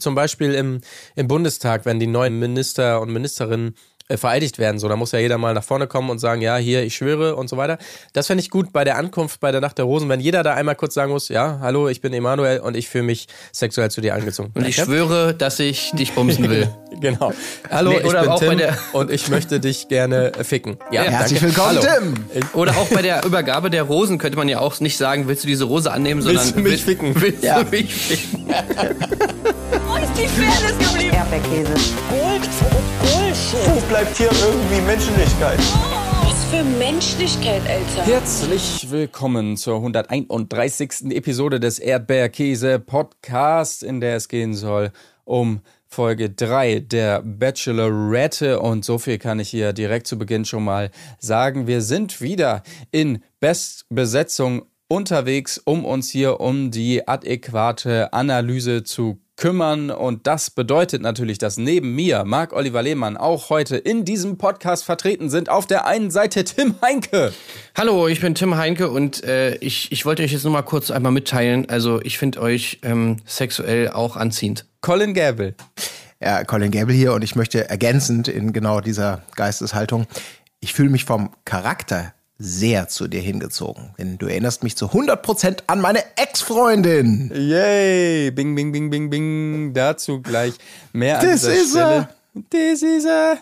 Zum Beispiel im, im Bundestag, wenn die neuen Minister und Ministerinnen äh, vereidigt werden. So, da muss ja jeder mal nach vorne kommen und sagen, ja, hier, ich schwöre und so weiter. Das fände ich gut bei der Ankunft bei der Nacht der Rosen, wenn jeder da einmal kurz sagen muss, ja, hallo, ich bin Emanuel und ich fühle mich sexuell zu dir angezogen. Und ich ja? schwöre, dass ich dich bumsen will. genau. Hallo, nee, ich bin Tim und ich möchte dich gerne ficken. Ja, ja herzlich willkommen, hallo. Tim. Oder auch bei der Übergabe der Rosen könnte man ja auch nicht sagen, willst du diese Rose annehmen, sondern willst du mich ficken? Willst ja. du mich ficken? Die Fairness geblieben? Erdbeerkäse. Gold, Bullshit. Wo bleibt hier irgendwie Menschlichkeit? Was für Menschlichkeit, Alter. Herzlich willkommen zur 131. Episode des Erdbeerkäse Podcast, in der es gehen soll um Folge 3 der Bachelorette. Und so viel kann ich hier direkt zu Beginn schon mal sagen. Wir sind wieder in Bestbesetzung unterwegs, um uns hier um die adäquate Analyse zu kümmern. Und das bedeutet natürlich, dass neben mir, Marc-Oliver Lehmann, auch heute in diesem Podcast vertreten sind. Auf der einen Seite Tim Heinke. Hallo, ich bin Tim Heinke und äh, ich, ich wollte euch jetzt nur mal kurz einmal mitteilen. Also ich finde euch ähm, sexuell auch anziehend. Colin Gable. Ja, Colin Gable hier und ich möchte ergänzend in genau dieser Geisteshaltung, ich fühle mich vom Charakter sehr zu dir hingezogen. Denn du erinnerst mich zu 100% an meine Ex-Freundin. Yay! Bing, bing, bing, bing, bing. Dazu gleich mehr This an dieser is Stelle. A. This is a.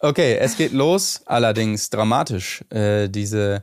Okay, es geht los. Allerdings dramatisch. Äh, diese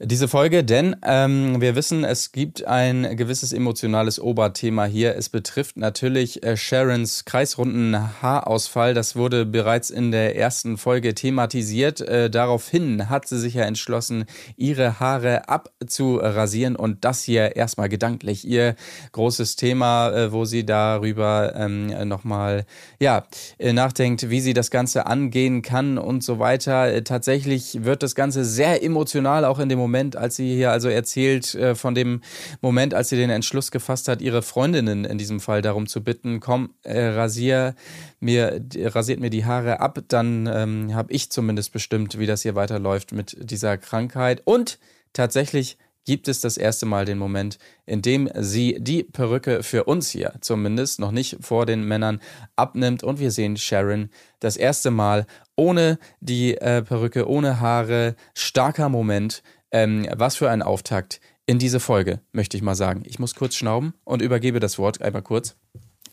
diese Folge, denn ähm, wir wissen, es gibt ein gewisses emotionales Oberthema hier. Es betrifft natürlich äh, Sharons kreisrunden Haarausfall. Das wurde bereits in der ersten Folge thematisiert. Äh, daraufhin hat sie sich ja entschlossen, ihre Haare abzurasieren und das hier erstmal gedanklich ihr großes Thema, äh, wo sie darüber ähm, nochmal ja, äh, nachdenkt, wie sie das Ganze angehen kann und so weiter. Äh, tatsächlich wird das Ganze sehr emotional auch in dem Moment Moment, als sie hier also erzählt, äh, von dem Moment, als sie den Entschluss gefasst hat, ihre Freundinnen in diesem Fall darum zu bitten, komm, äh, rasier mir, rasiert mir die Haare ab, dann ähm, habe ich zumindest bestimmt, wie das hier weiterläuft mit dieser Krankheit. Und tatsächlich gibt es das erste Mal den Moment, in dem sie die Perücke für uns hier zumindest noch nicht vor den Männern abnimmt und wir sehen Sharon das erste Mal ohne die äh, Perücke, ohne Haare. Starker Moment, ähm, was für ein Auftakt in diese Folge, möchte ich mal sagen. Ich muss kurz schnauben und übergebe das Wort einmal kurz.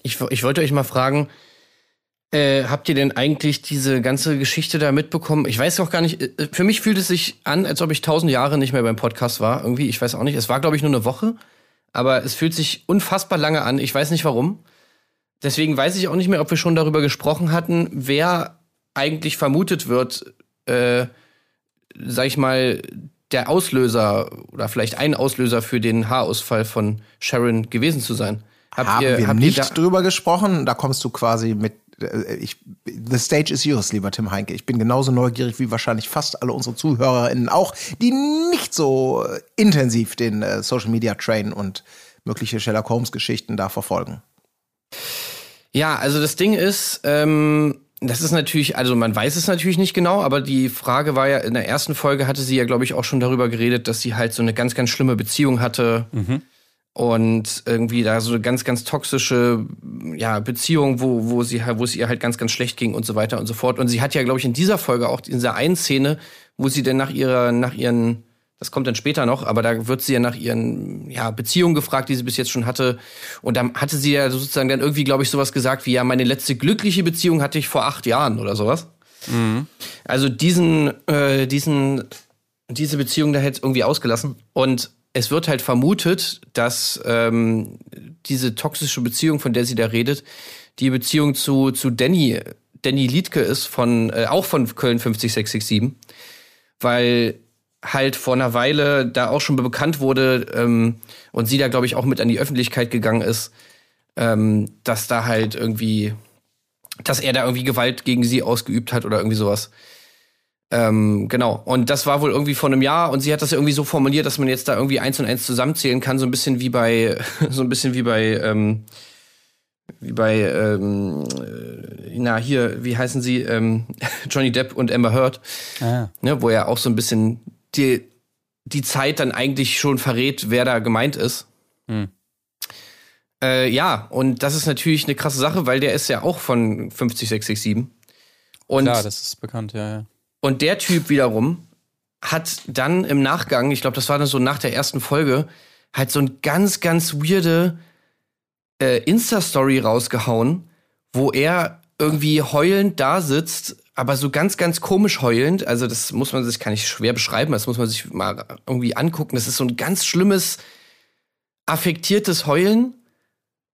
Ich, ich wollte euch mal fragen, äh, habt ihr denn eigentlich diese ganze Geschichte da mitbekommen? Ich weiß auch gar nicht, äh, für mich fühlt es sich an, als ob ich tausend Jahre nicht mehr beim Podcast war. Irgendwie, ich weiß auch nicht. Es war, glaube ich, nur eine Woche, aber es fühlt sich unfassbar lange an. Ich weiß nicht warum. Deswegen weiß ich auch nicht mehr, ob wir schon darüber gesprochen hatten, wer eigentlich vermutet wird, äh, sag ich mal, der Auslöser oder vielleicht ein Auslöser für den Haarausfall von Sharon gewesen zu sein. Habt Haben ihr, wir habt nicht ihr drüber gesprochen? Da kommst du quasi mit äh, ich, the stage is yours, lieber Tim Heinke. Ich bin genauso neugierig wie wahrscheinlich fast alle unsere ZuhörerInnen auch, die nicht so intensiv den äh, Social Media Train und mögliche Sherlock Holmes Geschichten da verfolgen. Ja, also das Ding ist, ähm, das ist natürlich, also man weiß es natürlich nicht genau, aber die Frage war ja, in der ersten Folge hatte sie ja, glaube ich, auch schon darüber geredet, dass sie halt so eine ganz, ganz schlimme Beziehung hatte. Mhm. Und irgendwie da so eine ganz, ganz toxische ja, Beziehung, wo, wo, sie, wo es ihr halt ganz, ganz schlecht ging und so weiter und so fort. Und sie hat ja, glaube ich, in dieser Folge auch in dieser einen Szene, wo sie denn nach ihrer, nach ihren das kommt dann später noch, aber da wird sie ja nach ihren ja, Beziehungen gefragt, die sie bis jetzt schon hatte. Und dann hatte sie ja sozusagen dann irgendwie, glaube ich, sowas gesagt wie, ja, meine letzte glückliche Beziehung hatte ich vor acht Jahren oder sowas. Mhm. Also diesen, äh, diesen, diese Beziehung da hätte irgendwie ausgelassen. Und es wird halt vermutet, dass ähm, diese toxische Beziehung, von der sie da redet, die Beziehung zu, zu Danny, Danny Liedke ist, von, äh, auch von Köln 50667. Weil halt vor einer Weile da auch schon bekannt wurde ähm, und sie da, glaube ich, auch mit an die Öffentlichkeit gegangen ist, ähm, dass da halt irgendwie, dass er da irgendwie Gewalt gegen sie ausgeübt hat oder irgendwie sowas. Ähm, genau. Und das war wohl irgendwie vor einem Jahr und sie hat das irgendwie so formuliert, dass man jetzt da irgendwie eins und eins zusammenzählen kann, so ein bisschen wie bei, so ein bisschen wie bei, ähm, wie bei, ähm, äh, na hier, wie heißen sie, ähm, Johnny Depp und Amber Heard, ah. ne, wo er auch so ein bisschen die, die Zeit dann eigentlich schon verrät, wer da gemeint ist. Hm. Äh, ja, und das ist natürlich eine krasse Sache, weil der ist ja auch von 50667. Und, Klar, das ist bekannt, ja, ja. und der Typ wiederum hat dann im Nachgang, ich glaube, das war dann so nach der ersten Folge, halt so ein ganz, ganz weirde äh, Insta-Story rausgehauen, wo er irgendwie heulend da sitzt, aber so ganz, ganz komisch heulend. Also das muss man sich, kann ich schwer beschreiben, das muss man sich mal irgendwie angucken. Das ist so ein ganz schlimmes, affektiertes Heulen.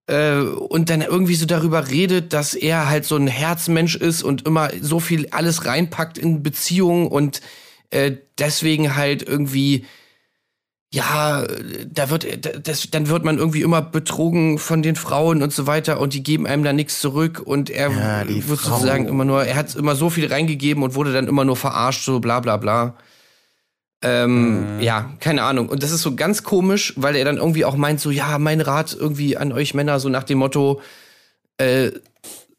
Äh, und dann irgendwie so darüber redet, dass er halt so ein Herzmensch ist und immer so viel alles reinpackt in Beziehungen und äh, deswegen halt irgendwie ja, da wird, das, dann wird man irgendwie immer betrogen von den Frauen und so weiter und die geben einem da nichts zurück und er Ja, wird Frau. sozusagen immer nur, er hat immer so viel reingegeben und wurde dann immer nur verarscht, so bla bla bla. Ähm, Ja, keine Ahnung. Und das ist so ganz komisch, weil er dann irgendwie auch meint, so, ja, mein Rat irgendwie an euch Männer, so nach dem Motto, äh,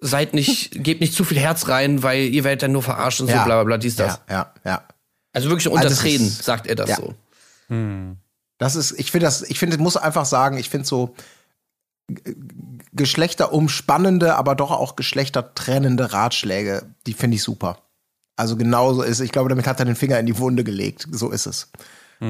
seid nicht, gebt nicht zu viel Herz rein, weil ihr werdet dann nur verarscht und so bla bla bla, dies, das. Ja, ja, ja. Also wirklich unter Also Tränen ist- sagt er das ja. so. Das ist, ich finde das, ich finde, muss einfach sagen, ich finde so geschlechterumspannende, aber doch auch geschlechtertrennende Ratschläge, die finde ich super. Also genauso ist, ich glaube, damit hat er den Finger in die Wunde gelegt. So ist es.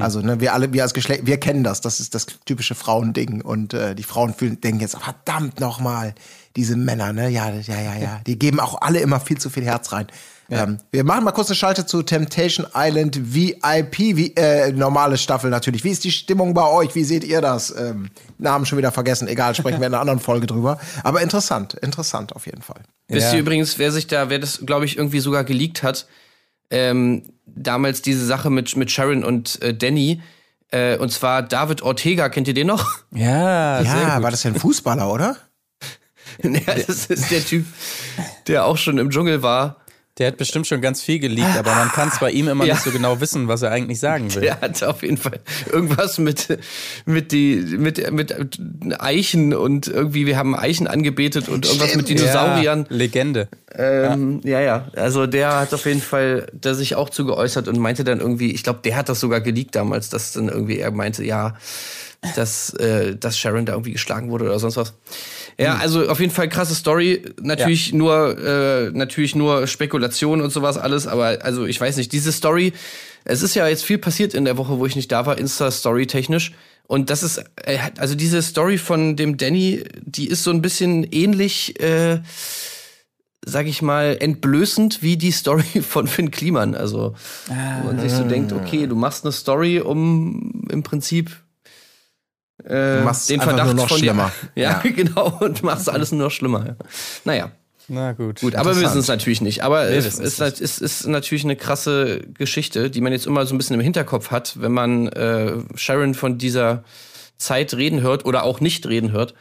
Also, ne, wir alle, wir als Geschlecht, wir kennen das. Das ist das typische Frauending. Und äh, die Frauen fühlen, denken jetzt, verdammt nochmal, diese Männer, ne? Ja, ja, ja, ja. Die geben auch alle immer viel zu viel Herz rein. Ähm, wir machen mal kurz eine Schalte zu Temptation Island VIP, wie, äh, normale Staffel natürlich. Wie ist die Stimmung bei euch? Wie seht ihr das? Ähm, Namen schon wieder vergessen. Egal, sprechen wir in einer anderen Folge drüber. Aber interessant, interessant auf jeden Fall. Wisst Ja. ihr übrigens, wer sich da, wer das, glaube ich, irgendwie sogar geleakt hat? Ähm, damals diese Sache mit, mit Sharon und äh, Danny. Äh, und zwar David Ortega, kennt ihr den noch? Ja, sehr Ja, gut. war das ja ein Fußballer, oder? ja, das ist der Typ, der auch schon im Dschungel war. Der hat bestimmt schon ganz viel geleakt, aber man kann es bei ihm immer Ja. nicht so genau wissen, was er eigentlich sagen will. Der hat auf jeden Fall irgendwas mit, mit, die, mit, mit Eichen und irgendwie, wir haben Eichen angebetet und irgendwas mit Dinosauriern. Ja, Legende. Ähm, ja. ja, Also der hat auf jeden Fall da sich auch zu geäußert und meinte dann irgendwie, ich glaube, der hat das sogar geleakt damals, dass dann irgendwie er meinte, ja, dass, äh, dass Sharon da irgendwie geschlagen wurde oder sonst was. Ja, also auf jeden Fall krasse Story. Natürlich nur, äh, natürlich nur Spekulation und sowas alles, aber also ich weiß nicht, diese Story, es ist ja jetzt viel passiert in der Woche, wo ich nicht da war, Insta-Story technisch. Und das ist, äh, also diese Story von dem Danny, die ist so ein bisschen ähnlich, äh, sag ich mal, entblößend wie die Story von Finn Kliman. Also, wo man sich so denkt, okay, du machst eine Story, um im Prinzip äh, machst den Verdacht nur noch von schlimmer. Dir. Ja, Ja. genau, und machst alles nur noch schlimmer. Ja. Naja, Na gut. gut, aber wir wissen es natürlich nicht. Aber es wissen ist, es ist, ist natürlich eine krasse Geschichte, die man jetzt immer so ein bisschen im Hinterkopf hat, wenn man äh, Sharon von dieser Zeit reden hört oder auch nicht reden hört,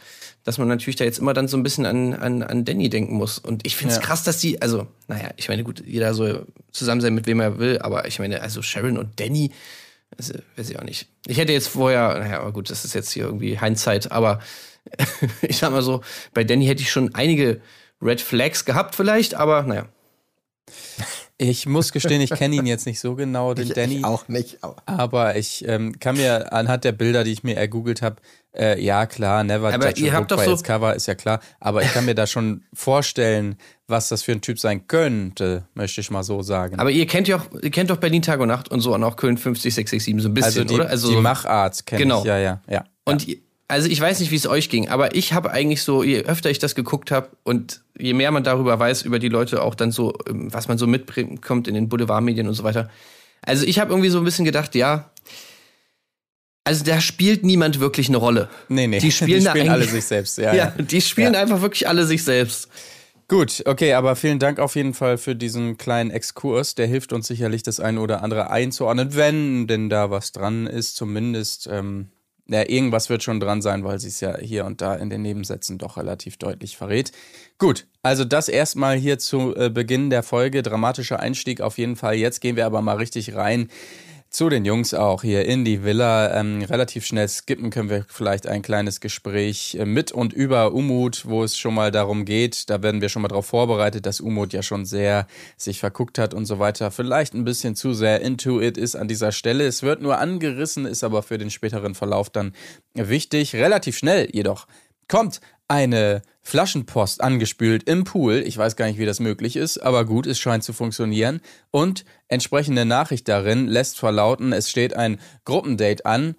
dass man natürlich da jetzt immer dann so ein bisschen an, an, an Danny denken muss. Und ich finde es Ja. krass, dass die, also, naja, ich meine, gut, jeder soll zusammen sein, mit wem er will, aber ich meine, also Sharon und Danny, also, weiß ich auch nicht. Ich hätte jetzt vorher, naja, aber gut, das ist jetzt hier irgendwie Hindsight, aber ich sag mal so, bei Danny hätte ich schon einige Red Flags gehabt vielleicht, aber naja. Ich muss gestehen, ich kenne ihn jetzt nicht so genau, den Ich, Danny. ich auch nicht. Aber Aber ich ähm, kann mir anhand der Bilder, die ich mir ergoogelt habe, äh, ja klar, never Aber ihr a habt doch by so- its cover, ist ja klar. Aber ich kann mir da schon vorstellen, was das für ein Typ sein könnte, möchte ich mal so sagen. Aber ihr kennt ja auch, ihr kennt doch Berlin Tag und Nacht und so und auch Köln 50667 so ein bisschen, also die, oder? Also die Machart kenne Genau. ich, ja, ja, ja. Und ihr- also ich weiß nicht, wie es euch ging, aber ich habe eigentlich so, je öfter ich das geguckt habe und je mehr man darüber weiß, über die Leute auch dann so, ähm, was man so mitbekommt in den Boulevardmedien und so weiter. Also ich habe irgendwie so ein bisschen gedacht, ja, also da spielt niemand wirklich eine Rolle. Nee, nee, Die spielen, da alle eigentlich- sich selbst, ja. Ja, ja. die spielen Ja. einfach wirklich alle sich selbst. Gut, okay, aber vielen Dank auf jeden Fall für diesen kleinen Exkurs. Der hilft uns sicherlich, das eine oder andere einzuordnen, wenn denn da was dran ist, zumindest. Ähm, ja, irgendwas wird schon dran sein, weil sie es ja hier und da in den Nebensätzen doch relativ deutlich verrät. Gut, also das erstmal hier zu äh, Beginn der Folge. Dramatischer Einstieg auf jeden Fall. Jetzt gehen wir aber mal richtig rein zu den Jungs auch hier in die Villa. Ähm, relativ schnell skippen können wir vielleicht ein kleines Gespräch äh, mit und über Umut, wo es schon mal darum geht. Da werden wir schon mal darauf vorbereitet, dass Umut ja schon sehr sich verguckt hat und so weiter. Vielleicht ein bisschen zu sehr into it ist an dieser Stelle. Es wird nur angerissen, ist aber für den späteren Verlauf dann wichtig. Relativ schnell jedoch kommt eine Flaschenpost angespült im Pool. Ich weiß gar nicht, wie das möglich ist, aber gut, es scheint zu funktionieren. Und entsprechende Nachricht darin lässt verlauten, es steht ein Gruppendate an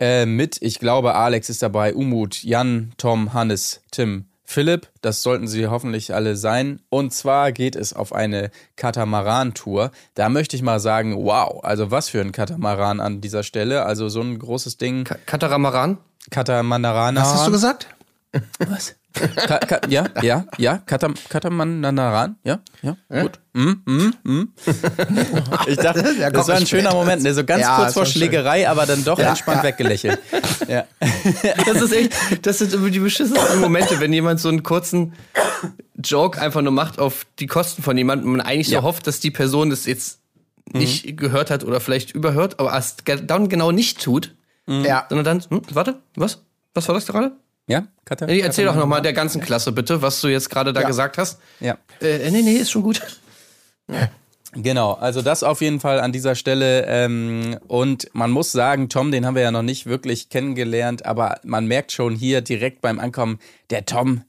äh, mit, ich glaube, Alex ist dabei, Umut, Jan, Tom, Hannes, Tim, Philipp. Das sollten sie hoffentlich alle sein. Und zwar geht es auf eine Katamaran-Tour. Da möchte ich mal sagen, wow, also was für ein Katamaran an dieser Stelle. Also so ein großes Ding. Ka Katamaran? Katamaran. Was hast du gesagt? Was? Ka Ka ja, ja, ja, Katam Katamananaran, ja, ja, gut. Mm, mm, mm. Ich dachte, das war ein schöner Moment, ne? so ganz ja, kurz vor Schlägerei, schön. aber dann doch ja, entspannt ja. weggelächelt. Ja. Das ist echt, das sind immer die beschissensten Momente, wenn jemand so einen kurzen Joke einfach nur macht auf die Kosten von jemandem und man eigentlich so hofft, dass die Person das jetzt nicht mhm. gehört hat oder vielleicht überhört, aber es dann genau nicht tut. Mhm. Ja. Sondern dann, hm, warte, was? Was war das gerade? Ja, Katja? Nee, erzähl doch nochmal der ganzen Klasse bitte, was du jetzt gerade da ja. gesagt hast. Ja. Äh, nee, nee, ist schon gut. Ja. Genau, also das auf jeden Fall an dieser Stelle. Ähm, und man muss sagen, Tom, den haben wir ja noch nicht wirklich kennengelernt, aber man merkt schon hier direkt beim Ankommen, der Tom,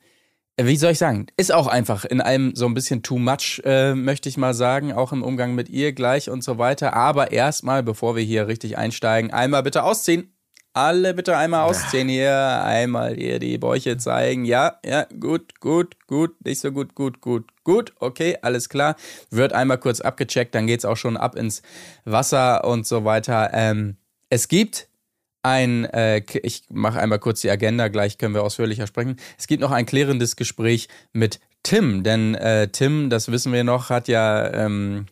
äh, wie soll ich sagen, ist auch einfach in allem so ein bisschen too much, äh, möchte ich mal sagen, auch im Umgang mit ihr gleich und so weiter. Aber erstmal, bevor wir hier richtig einsteigen, einmal bitte ausziehen. Alle bitte einmal ausziehen hier, einmal hier die Bäuche zeigen. Ja, ja, gut, gut, gut, nicht so gut, gut, gut, gut. Okay, alles klar. Wird einmal kurz abgecheckt, dann geht's auch schon ab ins Wasser und so weiter. Ähm, es gibt ein, äh, ich mache einmal kurz die Agenda, gleich können wir ausführlicher sprechen. Es gibt noch ein klärendes Gespräch mit Tim, denn äh, Tim, das wissen wir noch, hat ja ähm,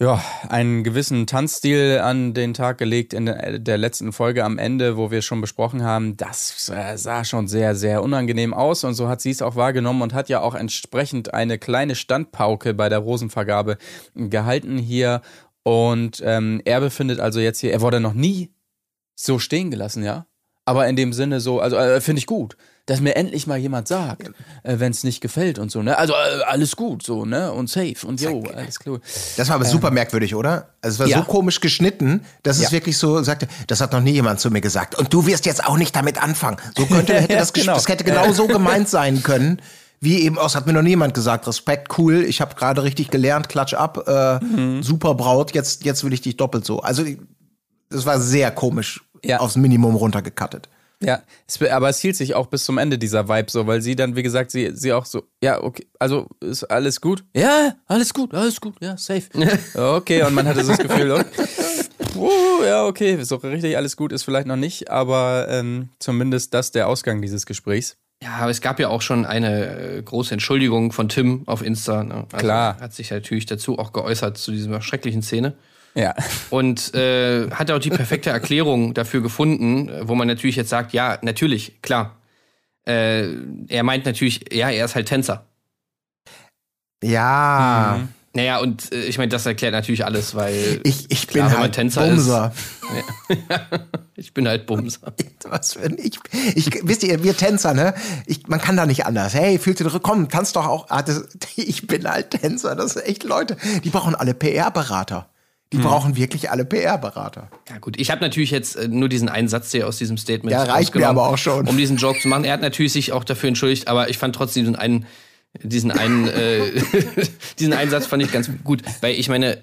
ja, einen gewissen Tanzstil an den Tag gelegt in der letzten Folge am Ende, wo wir schon besprochen haben. Das äh, sah schon sehr, sehr unangenehm aus und so hat sie es auch wahrgenommen und hat ja auch entsprechend eine kleine Standpauke bei der Rosenvergabe gehalten hier. Und ähm, er befindet also jetzt hier, er wurde noch nie so stehen gelassen, ja. Aber in dem Sinne so, also äh, finde ich gut dass mir endlich mal jemand sagt, äh, wenn es nicht gefällt und so, ne? Also äh, alles gut, so, ne? Und safe und jo, alles klar. Das war aber ähm, super merkwürdig, oder? Also es war ja. so komisch geschnitten, dass ja. es wirklich so sagte, das hat noch nie jemand zu mir gesagt. Und du wirst jetzt auch nicht damit anfangen. So könnte, hätte das, genau. das hätte genau so gemeint sein können. Wie eben aus, hat mir noch niemand gesagt, Respekt, cool, ich habe gerade richtig gelernt, klatsch ab, äh, mhm. super Braut, jetzt, jetzt will ich dich doppelt so. Also das war sehr komisch ja. aufs Minimum runtergekattet. Ja, es, aber es hielt sich auch bis zum Ende dieser Vibe so, weil sie dann, wie gesagt, sie, sie auch so, ja, okay, also ist alles gut? Ja, alles gut, alles gut, ja, safe. okay, und man hatte so das Gefühl, okay, uh, ja, okay, so richtig alles gut ist vielleicht noch nicht, aber ähm, zumindest das der Ausgang dieses Gesprächs. Ja, aber es gab ja auch schon eine äh, große Entschuldigung von Tim auf Insta. Ne? Also Klar. Hat sich natürlich dazu auch geäußert zu dieser schrecklichen Szene. Ja. Und äh, hat auch die perfekte Erklärung dafür gefunden, wo man natürlich jetzt sagt, ja, natürlich, klar. Äh, er meint natürlich, ja, er ist halt Tänzer. Ja. Mhm. Naja, und äh, ich meine, das erklärt natürlich alles, weil ich, ich klar, bin halt Tänzer Bumser. Ist, ich bin halt Bumser. Was für ein, ich, ich, wisst ihr, wir Tänzer, ne? Ich, man kann da nicht anders. Hey, fühlt ihr komm, tanzt doch auch. Ah, das, ich bin halt Tänzer. Das sind echt Leute, die brauchen alle PR-Berater. Die hm. brauchen wirklich alle PR-Berater. Ja gut, ich habe natürlich jetzt äh, nur diesen einen Satz hier aus diesem Statement. Ja, reicht mir aber auch schon. Um diesen Joke zu machen. Er hat natürlich sich auch dafür entschuldigt, aber ich fand trotzdem diesen einen, diesen einen, äh, diesen einen Satz fand ich ganz gut, weil ich meine,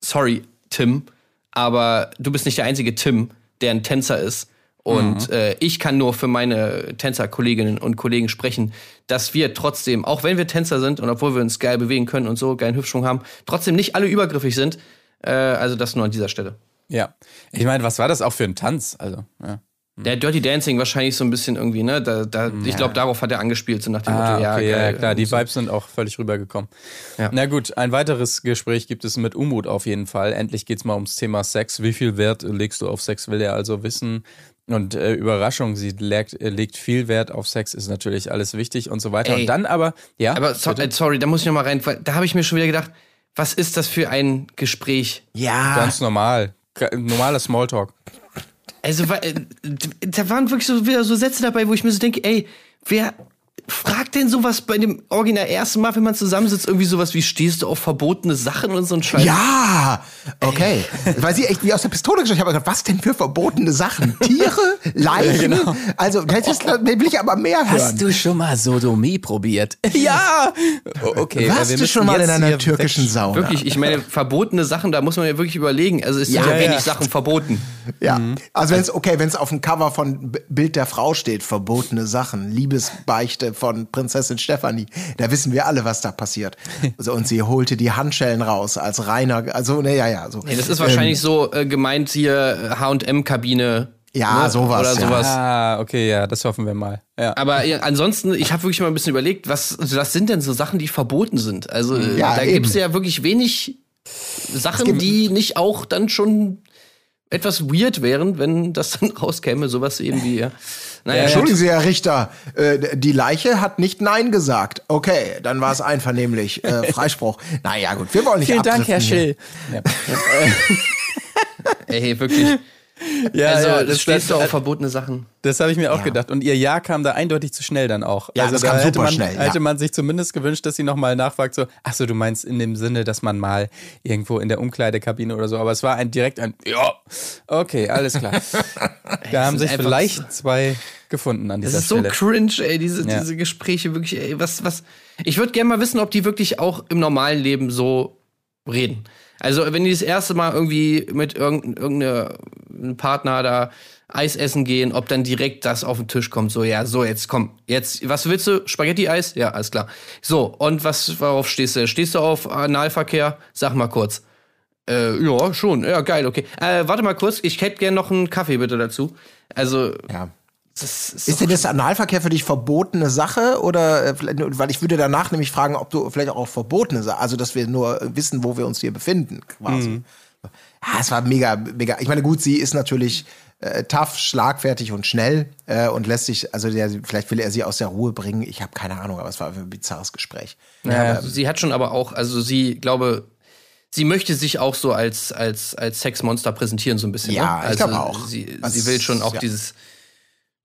sorry, Tim, aber du bist nicht der einzige Tim, der ein Tänzer ist. Und mhm. äh, ich kann nur für meine Tänzerkolleginnen und Kollegen sprechen, dass wir trotzdem, auch wenn wir Tänzer sind und obwohl wir uns geil bewegen können und so geilen Hüftschwung haben, trotzdem nicht alle übergriffig sind, äh, also das nur an dieser Stelle. Ja. Ich meine, was war das auch für ein Tanz? Also, ja. Hm. Der Dirty Dancing wahrscheinlich so ein bisschen irgendwie, ne? Da, da, ja. Ich glaube, darauf hat er angespielt, so nach dem ah, Motto, ja, okay, geil, ja, klar, die so. Vibes sind auch völlig rübergekommen. Ja. Na gut, ein weiteres Gespräch gibt es mit Umut auf jeden Fall. Endlich geht es mal ums Thema Sex. Wie viel Wert legst du auf Sex, will er also wissen? Und äh, Überraschung, sie legt, legt, viel Wert auf Sex, ist natürlich alles wichtig und so weiter. Ey, und dann aber, ja. Aber so, äh, sorry, da muss ich nochmal rein, weil da habe ich mir schon wieder gedacht, was ist das für ein Gespräch? Ja. Ganz normal. Normaler Smalltalk. Also, äh, da waren wirklich so wieder so Sätze dabei, wo ich mir so denke, ey, wer fragt denn sowas bei dem Original ersten Mal, wenn man zusammensitzt, irgendwie sowas wie stehst du auf verbotene Sachen und so ein Scheiß? Ja, okay. Weil sie echt wie aus der Pistole geschossen. Ich habe gedacht, was denn für verbotene Sachen? Tiere, Leichen? genau. Also, das ist, will ich aber mehr hören. Hast du schon mal Sodomie probiert? ja! Okay. Warst du schon mal in einer türkischen Sauna? Wirklich, ich meine, verbotene Sachen, da muss man ja wirklich überlegen. Also es sind ja, ja wenig Sachen verboten. Ja. Mhm. Also wenn es okay, wenn es auf dem Cover von Bild der Frau steht, verbotene Sachen, Liebesbeichte von Prinzessin Stefanie, da wissen wir alle, was da passiert. Also, und sie holte die Handschellen raus als reiner, also ne, ja, ja, so. Nee, das ist wahrscheinlich ähm, so äh, gemeint hier H&M-Kabine. Ja, ne? sowas. Oder sowas. Ah, okay, ja, das hoffen wir mal. Ja. Aber ja, ansonsten, ich habe wirklich mal ein bisschen überlegt, was, was sind denn so Sachen, die verboten sind? Also ja, da gibt es ja wirklich wenig Sachen, die nicht auch dann schon etwas weird wären, wenn das dann rauskäme, sowas eben wie. Ja. Naja, Entschuldigen Sie, Herr Richter, äh, die Leiche hat nicht Nein gesagt. Okay, dann war es einvernehmlich. Äh, Freispruch. naja, gut, wir wollen nicht Vielen Dank, Herr Schill. Ja. Ey, wirklich. Ja, also, ja, das stehst du auf verbotene Sachen. Das habe ich mir auch ja. gedacht. Und ihr Ja kam da eindeutig zu schnell dann auch. Ja, also das da kam hätte super man, schnell. Hätte man sich zumindest gewünscht, dass sie nochmal nachfragt, so, ach so, du meinst in dem Sinne, dass man mal irgendwo in der Umkleidekabine oder so. Aber es war ein direkt ein, ja, okay, alles klar. da haben sich vielleicht zwei gefunden an dieser Stelle. Das ist so cringe, ey, diese, ja. diese Gespräche wirklich, ey, was, was. Ich würde gerne mal wissen, ob die wirklich auch im normalen Leben so reden. Also, wenn die das erste Mal irgendwie mit irgendeinem Partner da Eis essen gehen, ob dann direkt das auf den Tisch kommt, so, ja, so, jetzt komm, jetzt, was willst du? Spaghetti-Eis? Ja, alles klar. So, und was, worauf stehst du? Stehst du auf Analverkehr? Sag mal kurz. Äh, ja, schon, ja, geil, okay. Äh, warte mal kurz, ich hätte gerne noch einen Kaffee bitte dazu. Also, ja. Ist, ist denn das Analverkehr für dich verbotene Sache oder äh, weil ich würde danach nämlich fragen, ob du vielleicht auch verbotene Sache, also dass wir nur wissen, wo wir uns hier befinden, quasi. Mhm. Ja, es war mega, mega. Ich meine, gut, sie ist natürlich äh, tough, schlagfertig und schnell äh, und lässt sich, also der, vielleicht will er sie aus der Ruhe bringen. Ich habe keine Ahnung, aber es war ein bizarres Gespräch. Ja, ähm, sie hat schon aber auch, also sie glaube, sie möchte sich auch so als als als Sexmonster präsentieren so ein bisschen. Ja, ne? also ich glaube auch. Sie, also, sie will schon auch ja. dieses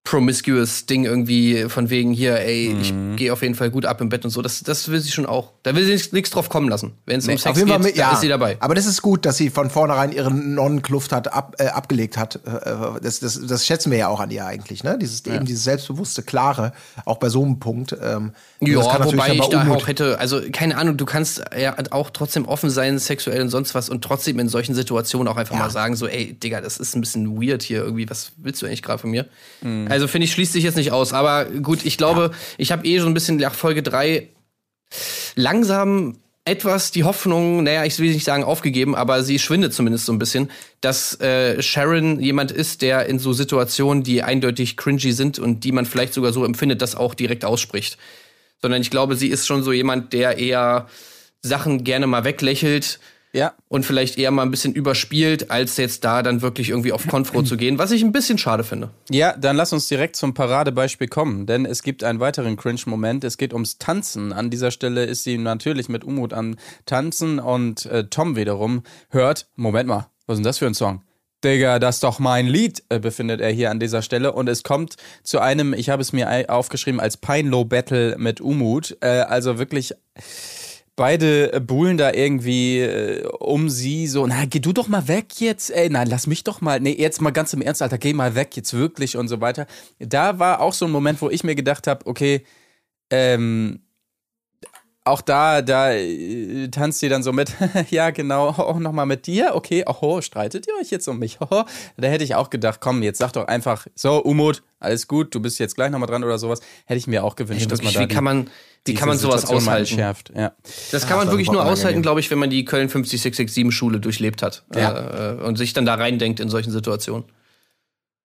promiscuous Ding irgendwie von wegen hier, ey, mhm. ich gehe auf jeden Fall gut ab im Bett und so. Das, das will sie schon auch. Da will sie nichts drauf kommen lassen. Wenn es nee, um Sex geht, mit, ja. ist sie dabei. Aber das ist gut, dass sie von vornherein ihren Nonnenkluft hat, ab, äh, abgelegt hat. Äh, äh, das, das, das schätzen wir ja auch an ihr eigentlich, ne? Dieses, ja. eben dieses selbstbewusste, klare, auch bei so einem Punkt. Ähm, ja, wobei ich da auch hätte, also keine Ahnung, du kannst ja auch trotzdem offen sein, sexuell und sonst was und trotzdem in solchen Situationen auch einfach ja. mal sagen, so, ey, Digga, das ist ein bisschen weird hier irgendwie, was willst du eigentlich gerade von mir? Mhm. Also finde ich, schließt sich jetzt nicht aus. Aber gut, ich glaube, ja. ich habe eh so ein bisschen nach Folge 3 langsam etwas die Hoffnung, naja, ich will nicht sagen aufgegeben, aber sie schwindet zumindest so ein bisschen, dass äh, Sharon jemand ist, der in so Situationen, die eindeutig cringy sind und die man vielleicht sogar so empfindet, das auch direkt ausspricht. Sondern ich glaube, sie ist schon so jemand, der eher Sachen gerne mal weglächelt, ja. Und vielleicht eher mal ein bisschen überspielt, als jetzt da dann wirklich irgendwie auf Konfro zu gehen, was ich ein bisschen schade finde. Ja, dann lass uns direkt zum Paradebeispiel kommen, denn es gibt einen weiteren Cringe-Moment. Es geht ums Tanzen. An dieser Stelle ist sie natürlich mit Umut am Tanzen und äh, Tom wiederum hört, Moment mal, was ist denn das für ein Song? Digga, das ist doch mein Lied, äh, befindet er hier an dieser Stelle. Und es kommt zu einem, ich habe es mir aufgeschrieben, als Pine Battle mit Umut. Äh, also wirklich beide äh, buhlen da irgendwie äh, um sie so, na, geh du doch mal weg jetzt, ey, nein, lass mich doch mal, nee, jetzt mal ganz im Ernst, Alter, geh mal weg jetzt wirklich und so weiter. Da war auch so ein Moment, wo ich mir gedacht habe, okay, ähm, auch da, da äh, tanzt sie dann so mit, ja genau, auch nochmal mit dir, okay, oho, streitet ihr euch jetzt um mich? Oho. Da hätte ich auch gedacht, komm, jetzt sag doch einfach, so, Umut, alles gut, du bist jetzt gleich nochmal dran oder sowas. Hätte ich mir auch gewünscht, hey, wirklich, dass man da. Wie kann man, wie kann man sowas aushalten? Schärft. Ja. Das kann man wirklich nur aushalten, glaube ich, wenn man die Köln 50667 Schule durchlebt hat ja. äh, und sich dann da reindenkt in solchen Situationen.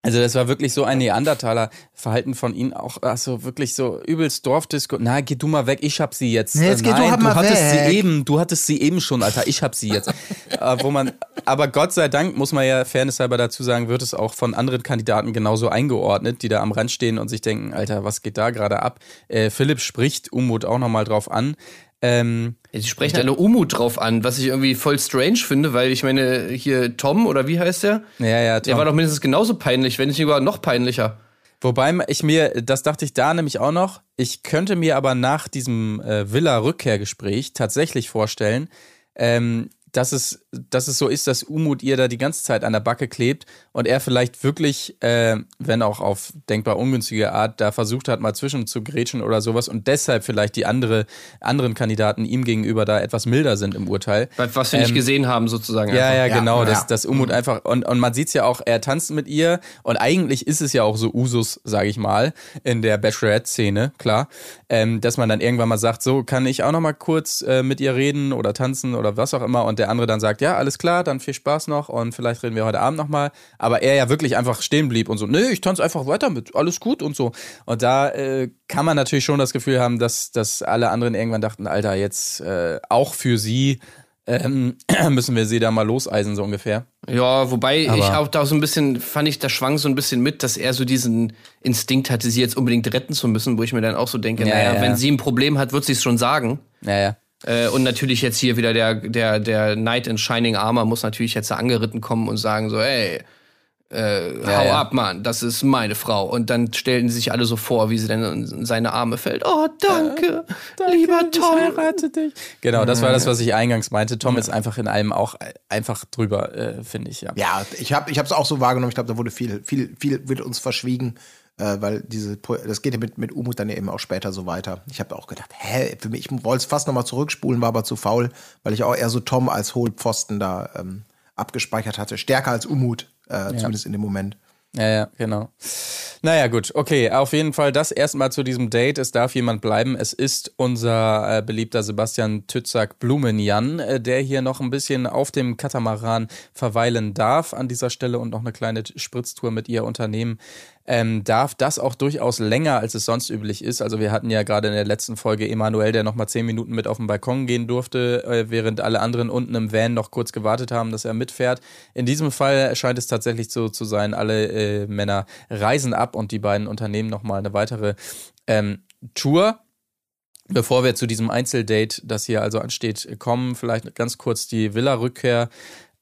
Also das war wirklich so ein Neandertaler-Verhalten von ihnen auch, also wirklich so übelst Dorfdisco. Na, geh du mal weg, ich hab sie jetzt. Nee, jetzt Nein, geh du, du hattest weg. sie eben, du hattest sie eben schon, Alter, ich hab sie jetzt. äh, wo man, aber Gott sei Dank muss man ja fairnesshalber dazu sagen, wird es auch von anderen Kandidaten genauso eingeordnet, die da am Rand stehen und sich denken, Alter, was geht da gerade ab? Äh, Philipp spricht Umut auch nochmal drauf an. Ähm, sie sprechen eine Umut drauf an, was ich irgendwie voll strange finde, weil ich meine, hier Tom oder wie heißt der? Ja, ja, Tom. Der war doch mindestens genauso peinlich, wenn nicht sogar noch peinlicher. Wobei ich mir, das dachte ich da nämlich auch noch, ich könnte mir aber nach diesem äh, Villa-Rückkehrgespräch tatsächlich vorstellen, ähm, dass es, dass es so ist, dass Umut ihr da die ganze Zeit an der Backe klebt und er vielleicht wirklich, äh, wenn auch auf denkbar ungünstige Art, da versucht hat, mal zwischen zu grätschen oder sowas und deshalb vielleicht die andere, anderen Kandidaten ihm gegenüber da etwas milder sind im Urteil. Was wir ähm, nicht gesehen haben, sozusagen. Ja, einfach. ja, genau, ja, dass, ja. dass Umut mhm. einfach, und, und man sieht's ja auch, er tanzt mit ihr und eigentlich ist es ja auch so Usus, sage ich mal, in der Bachelorette-Szene, klar, ähm, dass man dann irgendwann mal sagt, so kann ich auch noch mal kurz äh, mit ihr reden oder tanzen oder was auch immer und der andere dann sagt, ja, alles klar, dann viel Spaß noch und vielleicht reden wir heute Abend nochmal. Aber er ja wirklich einfach stehen blieb und so, nee, ich tanze einfach weiter mit, alles gut und so. Und da äh, kann man natürlich schon das Gefühl haben, dass, dass alle anderen irgendwann dachten, Alter, jetzt äh, auch für sie ähm, müssen wir sie da mal loseisen, so ungefähr. Ja, wobei Aber ich auch da so ein bisschen, fand ich, da schwang so ein bisschen mit, dass er so diesen Instinkt hatte, sie jetzt unbedingt retten zu müssen, wo ich mir dann auch so denke, ja, naja, ja. wenn sie ein Problem hat, wird sie es schon sagen. Ja, ja. Äh, und natürlich jetzt hier wieder der, der, der Knight in Shining Armor muss natürlich jetzt angeritten kommen und sagen so, ey, äh, ja, hau ja. ab, Mann, das ist meine Frau. Und dann stellen sie sich alle so vor, wie sie dann in seine Arme fällt. Oh, danke, äh, danke lieber Tom. Ich heirate dich. Genau, das war das, was ich eingangs meinte. Tom ja. ist einfach in allem auch einfach drüber, äh, finde ich, ja. Ja, ich habe es auch so wahrgenommen. Ich glaube, da wurde viel, viel, viel wird uns verschwiegen äh, weil diese, das geht ja mit, mit Umut dann ja eben auch später so weiter. Ich habe auch gedacht, hä, für mich, ich wollte es fast nochmal zurückspulen, war aber zu faul, weil ich auch eher so Tom als Hohlpfosten da ähm, abgespeichert hatte. Stärker als Umut, äh, ja. zumindest in dem Moment. Ja, ja, genau. Naja, gut, okay. Auf jeden Fall das erstmal zu diesem Date. Es darf jemand bleiben. Es ist unser äh, beliebter Sebastian Tützack Blumenjan, äh, der hier noch ein bisschen auf dem Katamaran verweilen darf an dieser Stelle und noch eine kleine Spritztour mit ihr unternehmen ähm, darf das auch durchaus länger, als es sonst üblich ist. Also wir hatten ja gerade in der letzten Folge Emanuel, der noch mal zehn Minuten mit auf den Balkon gehen durfte, äh, während alle anderen unten im Van noch kurz gewartet haben, dass er mitfährt. In diesem Fall scheint es tatsächlich so zu sein, alle äh, Männer reisen ab und die beiden unternehmen noch mal eine weitere ähm, Tour. Bevor wir zu diesem Einzeldate, das hier also ansteht, kommen, vielleicht ganz kurz die Villa-Rückkehr.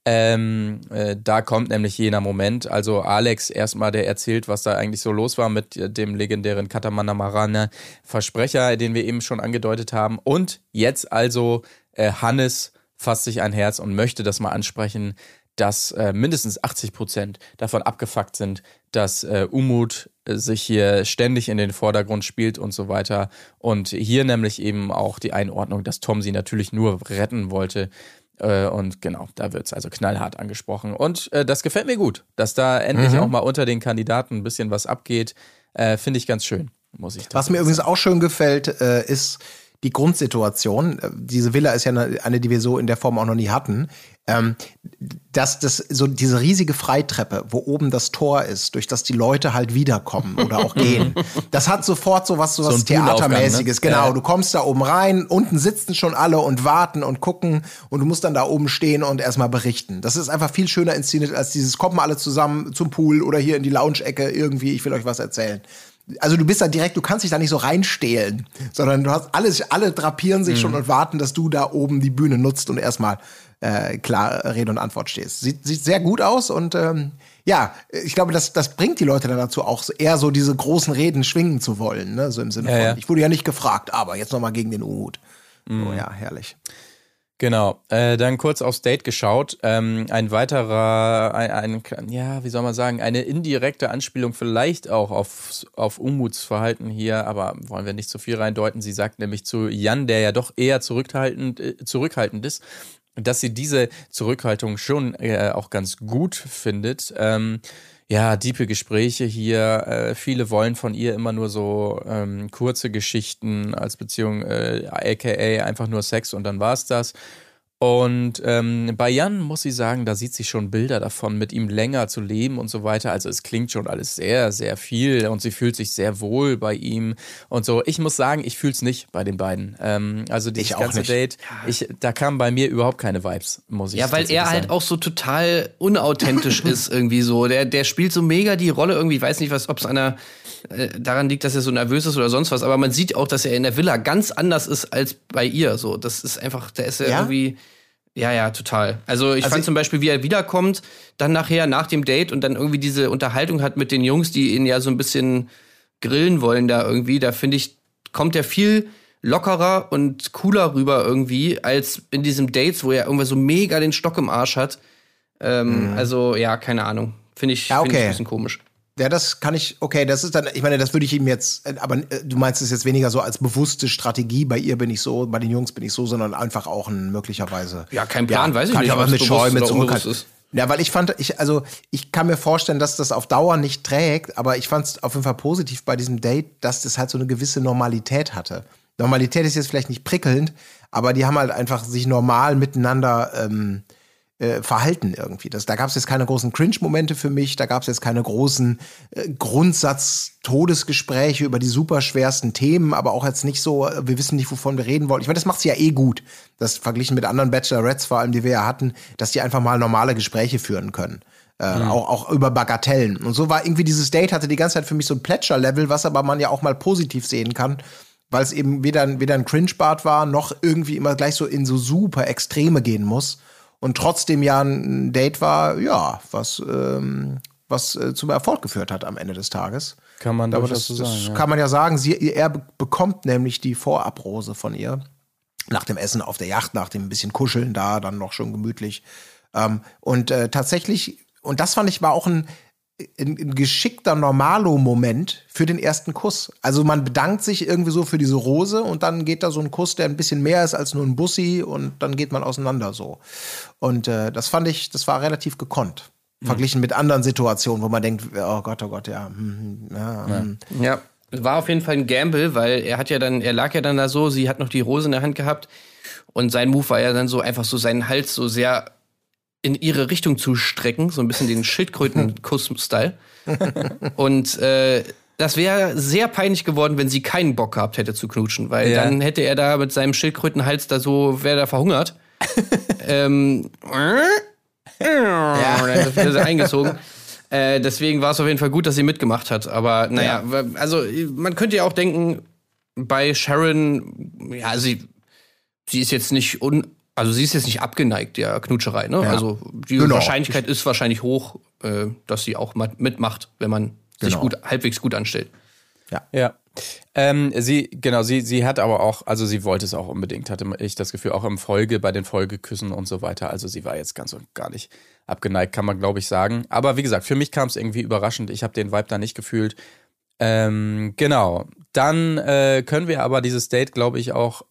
Ähm, äh, da kommt nämlich jener Moment. Also Alex erstmal, der erzählt, was da eigentlich so los war mit dem legendären Katamana Marana Versprecher, den wir eben schon angedeutet haben. Und jetzt also äh, Hannes fasst sich ein Herz und möchte das mal ansprechen, dass äh, mindestens 80 Prozent davon abgefuckt sind, dass äh, Umut äh, sich hier ständig in den Vordergrund spielt und so weiter. Und hier nämlich eben auch die Einordnung, dass Tom sie natürlich nur retten wollte. Äh, und genau, da wird es also knallhart angesprochen. Und äh, das gefällt mir gut, dass da endlich mhm. auch mal unter den Kandidaten ein bisschen was abgeht. Äh, Finde ich ganz schön, muss ich Was mir übrigens auch schön gefällt, äh, ist die Grundsituation. Äh, diese Villa ist ja eine, eine, die wir so in der Form auch noch nie hatten ähm, dass das so diese riesige Freitreppe, wo oben das Tor ist, durch das die Leute halt wiederkommen oder auch gehen, das hat sofort so was, so was so Theatermäßiges. Ne? Genau, ja. du kommst da oben rein, unten sitzen schon alle und warten und gucken und du musst dann da oben stehen und erstmal berichten. Das ist einfach viel schöner inszeniert als dieses kommen alle zusammen zum Pool oder hier in die Lounge-Ecke irgendwie, ich will euch was erzählen also du bist da direkt, du kannst dich da nicht so reinstehlen, sondern du hast alles, alle drapieren sich mhm. schon und warten, dass du da oben die Bühne nutzt und erstmal äh, klar Rede und Antwort stehst. Sieht, sieht sehr gut aus und ähm, ja, ich glaube, das, das bringt die Leute dann dazu, auch eher so diese großen Reden schwingen zu wollen. Ne? So im Sinne ja, von, ja. ich wurde ja nicht gefragt, aber jetzt nochmal gegen den Umut. Mhm. Oh ja, herrlich. Genau, äh, dann kurz aufs Date geschaut. Ähm, ein weiterer, ein, ein, ja, wie soll man sagen, eine indirekte Anspielung vielleicht auch auf, auf Umuts Verhalten hier, aber wollen wir nicht zu viel reindeuten. Sie sagt nämlich zu Jan, der ja doch eher zurückhaltend, äh, zurückhaltend ist, dass sie diese Zurückhaltung schon äh, auch ganz gut findet. Ähm, ja, diepe Gespräche hier. Äh, viele wollen von ihr immer nur so ähm, kurze Geschichten als Beziehung, äh, aka einfach nur Sex und dann war's das. Und ähm, bei Jan muss sie sagen, da sieht sie schon Bilder davon, mit ihm länger zu leben und so weiter. Also es klingt schon alles sehr, sehr viel und sie fühlt sich sehr wohl bei ihm und so. Ich muss sagen, ich fühle es nicht bei den beiden. Ähm, also dieses ganze nicht. Date, ich, da kamen bei mir überhaupt keine Vibes, muss ich sagen. Ja, weil er halt auch so total unauthentisch ist irgendwie so. Der, der spielt so mega die Rolle irgendwie. Ich weiß nicht, was, ob es einer äh, daran liegt, dass er so nervös ist oder sonst was. Aber man sieht auch, dass er in der Villa ganz anders ist als bei ihr. So, das ist einfach, der ist ja, ja? irgendwie Ja, ja, total. Also ich also fand zum Beispiel, wie er wiederkommt, dann nachher nach dem Date und dann irgendwie diese Unterhaltung hat mit den Jungs, die ihn ja so ein bisschen grillen wollen da irgendwie, da finde ich, kommt er viel lockerer und cooler rüber irgendwie, als in diesem Dates, wo er irgendwas so mega den Stock im Arsch hat. Ähm, mhm. Also, ja, keine Ahnung. Finde ich, ja, okay. find ich ein bisschen komisch. Ja, das kann ich, okay, das ist dann, ich meine, das würde ich ihm jetzt, äh, aber äh, du meinst es jetzt weniger so als bewusste Strategie, bei ihr bin ich so, bei den Jungs bin ich so, sondern einfach auch ein möglicherweise. Ja, kein Plan, ja, weiß ich nicht. Ich aber mit Scheu, mit Zurückhaltung. Ja, weil ich fand, ich, also ich kann mir vorstellen, dass das auf Dauer nicht trägt, aber ich fand es auf jeden Fall positiv bei diesem Date, dass das halt so eine gewisse Normalität hatte. Normalität ist jetzt vielleicht nicht prickelnd, aber die haben halt einfach sich normal miteinander ähm, äh, verhalten irgendwie. Das, da gab es jetzt keine großen Cringe-Momente für mich, da gab es jetzt keine großen äh, Grundsatz-Todesgespräche über die superschwersten Themen, aber auch jetzt nicht so, äh, wir wissen nicht, wovon wir reden wollen. Ich meine, das macht sie ja eh gut, das verglichen mit anderen Bachelorettes vor allem, die wir ja hatten, dass die einfach mal normale Gespräche führen können. Äh, mhm. auch, auch über Bagatellen. Und so war irgendwie dieses Date, hatte die ganze Zeit für mich so ein Plätscher-Level, was aber man ja auch mal positiv sehen kann weil es eben weder, weder ein Cringe-Bart war, noch irgendwie immer gleich so in so super Extreme gehen muss. Und trotzdem ja ein Date war, ja, was, ähm, was äh, zum Erfolg geführt hat am Ende des Tages. Kann man Aber das, so sagen, das ja. kann man ja sagen. Sie, er bekommt nämlich die Vorabrose von ihr. Nach dem Essen auf der Yacht, nach dem bisschen Kuscheln da, dann noch schon gemütlich. Ähm, und äh, tatsächlich, und das fand ich war auch ein, ein, ein geschickter Normalo-Moment für den ersten Kuss. Also man bedankt sich irgendwie so für diese Rose und dann geht da so ein Kuss, der ein bisschen mehr ist als nur ein Bussi und dann geht man auseinander so. Und äh, das fand ich, das war relativ gekonnt. Mhm. Verglichen mit anderen Situationen, wo man denkt, oh Gott, oh Gott, ja. Hm, hm ja, ja. Hm. ja. War auf jeden Fall ein Gamble, weil er hat ja dann, er lag ja dann da so, sie hat noch die Rose in der Hand gehabt und sein Move war ja dann so einfach so seinen Hals so sehr in ihre Richtung zu strecken, so ein bisschen den Schildkröten-Kuss-Style. Und äh, das wäre sehr peinlich geworden, wenn sie keinen Bock gehabt hätte zu knutschen, weil ja. dann hätte er da mit seinem Schildkrötenhals da so, wäre da verhungert. ähm, ja. das wäre eingezogen. Äh, deswegen war es auf jeden Fall gut, dass sie mitgemacht hat. Aber naja, ja. also man könnte ja auch denken, bei Sharon, ja, sie, sie ist jetzt nicht un also sie ist jetzt nicht abgeneigt der Knutscherei, ne? Ja. Also die genau. Wahrscheinlichkeit ist wahrscheinlich hoch, äh, dass sie auch mitmacht, wenn man genau. sich gut, halbwegs gut anstellt. Ja. Ja. Ähm, sie, genau, sie, sie hat aber auch, also sie wollte es auch unbedingt, hatte ich das Gefühl, auch im Folge, bei den Folgeküssen und so weiter. Also sie war jetzt ganz und gar nicht abgeneigt, kann man glaube ich sagen. Aber wie gesagt, für mich kam es irgendwie überraschend. Ich habe den Vibe da nicht gefühlt. Ähm, genau. Dann äh, können wir aber dieses Date, glaube ich, auch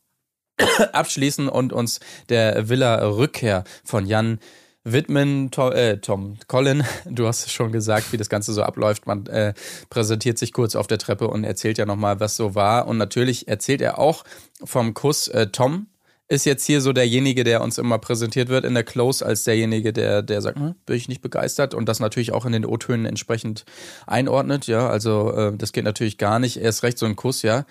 abschließen und uns der Villa-Rückkehr von Jan widmen. Tom, äh, Tom, Colin, du hast schon gesagt, wie das Ganze so abläuft. Man äh, präsentiert sich kurz auf der Treppe und erzählt ja nochmal, was so war. Und natürlich erzählt er auch vom Kuss. Äh, Tom ist jetzt hier so derjenige, der uns immer präsentiert wird in der Close als derjenige, der, der sagt, hm, bin ich nicht begeistert und das natürlich auch in den O-Tönen entsprechend einordnet. Ja, also äh, das geht natürlich gar nicht. Erst recht so ein Kuss, ja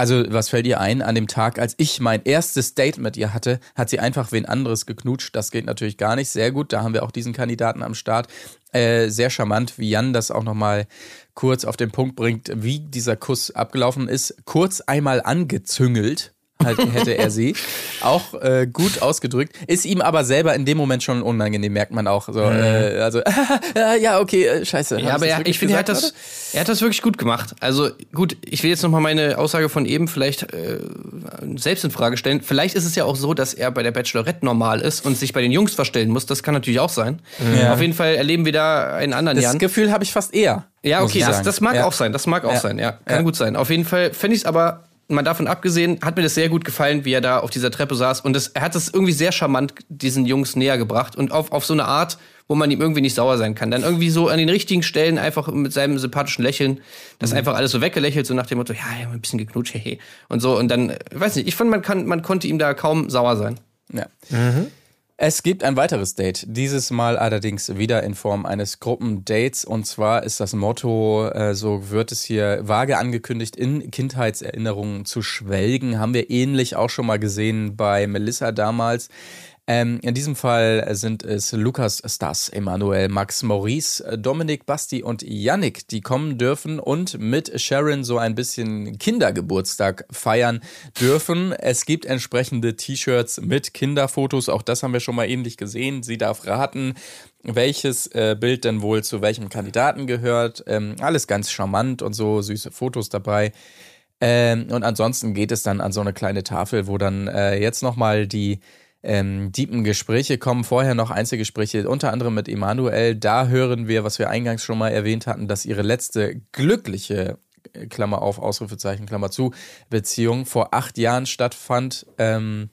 also, was fällt ihr ein? An dem Tag, als ich mein erstes Date mit ihr hatte, hat sie einfach wen anderes geknutscht. Das geht natürlich gar nicht. Sehr gut. Da haben wir auch diesen Kandidaten am Start. Äh, sehr charmant, wie Jan das auch nochmal kurz auf den Punkt bringt, wie dieser Kuss abgelaufen ist. Kurz einmal angezüngelt hätte er sie. Auch äh, gut ausgedrückt. Ist ihm aber selber in dem Moment schon unangenehm, merkt man auch. So, äh, also, äh, ja, okay, äh, scheiße. Ja, aber er, ich finde, er hat das, er hat das wirklich gut gemacht. Also gut, ich will jetzt nochmal meine Aussage von eben vielleicht äh, selbst in Frage stellen. Vielleicht ist es ja auch so, dass er bei der Bachelorette normal ist und sich bei den Jungs verstellen muss. Das kann natürlich auch sein. Ja. Auf jeden Fall erleben wir da einen anderen das Jan. Das Gefühl habe ich fast eher. Ja, okay, das, das mag ja. auch sein. Das mag auch ja. sein, ja. Kann gut sein. Auf jeden Fall fände ich es aber mal davon abgesehen, hat mir das sehr gut gefallen, wie er da auf dieser Treppe saß. Und das, er hat das irgendwie sehr charmant diesen Jungs näher gebracht und auf, auf so eine Art, wo man ihm irgendwie nicht sauer sein kann. Dann irgendwie so an den richtigen Stellen einfach mit seinem sympathischen Lächeln, das mhm. einfach alles so weggelächelt, so nach dem Motto, ja, ja ein bisschen geknutscht, hehe. Und so. Und dann, weiß nicht, ich fand, man, kann, man konnte ihm da kaum sauer sein. Ja. Mhm. Es gibt ein weiteres Date, dieses Mal allerdings wieder in Form eines Gruppendates. Und zwar ist das Motto, äh, so wird es hier vage angekündigt, in Kindheitserinnerungen zu schwelgen. Haben wir ähnlich auch schon mal gesehen bei Melissa damals. Ähm, in diesem Fall sind es Lukas Stas, Emanuel, Max, Maurice, Dominik, Basti und Yannick, die kommen dürfen und mit Sharon so ein bisschen Kindergeburtstag feiern dürfen. Es gibt entsprechende T-Shirts mit Kinderfotos, auch das haben wir schon mal ähnlich gesehen. Sie darf raten, welches äh, Bild denn wohl zu welchem Kandidaten gehört. Ähm, alles ganz charmant und so süße Fotos dabei. Ähm, und ansonsten geht es dann an so eine kleine Tafel, wo dann äh, jetzt nochmal die ähm, diepen Gespräche kommen. Vorher noch Einzelgespräche, unter anderem mit Emanuel. Da hören wir, was wir eingangs schon mal erwähnt hatten, dass ihre letzte glückliche äh, Klammer auf, Ausrufezeichen, Klammer zu, Beziehung vor acht Jahren stattfand. Ähm,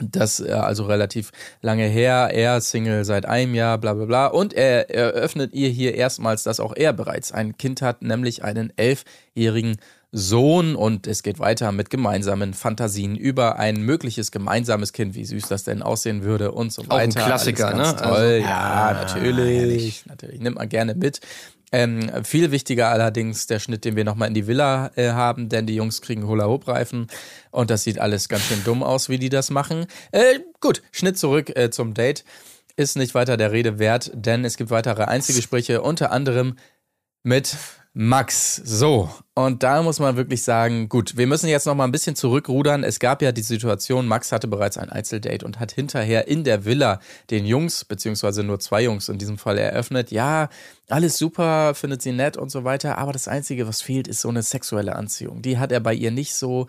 das äh, also relativ lange her. Er Single seit einem Jahr, bla bla bla. Und er eröffnet ihr hier erstmals, dass auch er bereits ein Kind hat, nämlich einen elfjährigen Sohn und es geht weiter mit gemeinsamen Fantasien über ein mögliches gemeinsames Kind, wie süß das denn aussehen würde und so weiter. Auch ein Klassiker, ne? Toll, also, ja, natürlich, natürlich, nimmt man gerne mit. Ähm, viel wichtiger allerdings der Schnitt, den wir nochmal in die Villa äh, haben, denn die Jungs kriegen Hula-Hoop-Reifen und das sieht alles ganz schön dumm aus, wie die das machen. Äh, gut, Schnitt zurück äh, zum Date. Ist nicht weiter der Rede wert, denn es gibt weitere Einzelgespräche, unter anderem mit Max, so. Und da muss man wirklich sagen, gut, wir müssen jetzt noch mal ein bisschen zurückrudern. Es gab ja die Situation, Max hatte bereits ein Einzeldate und hat hinterher in der Villa den Jungs, beziehungsweise nur zwei Jungs in diesem Fall eröffnet. Ja, alles super, findet sie nett und so weiter. Aber das Einzige, was fehlt, ist so eine sexuelle Anziehung. Die hat er bei ihr nicht so.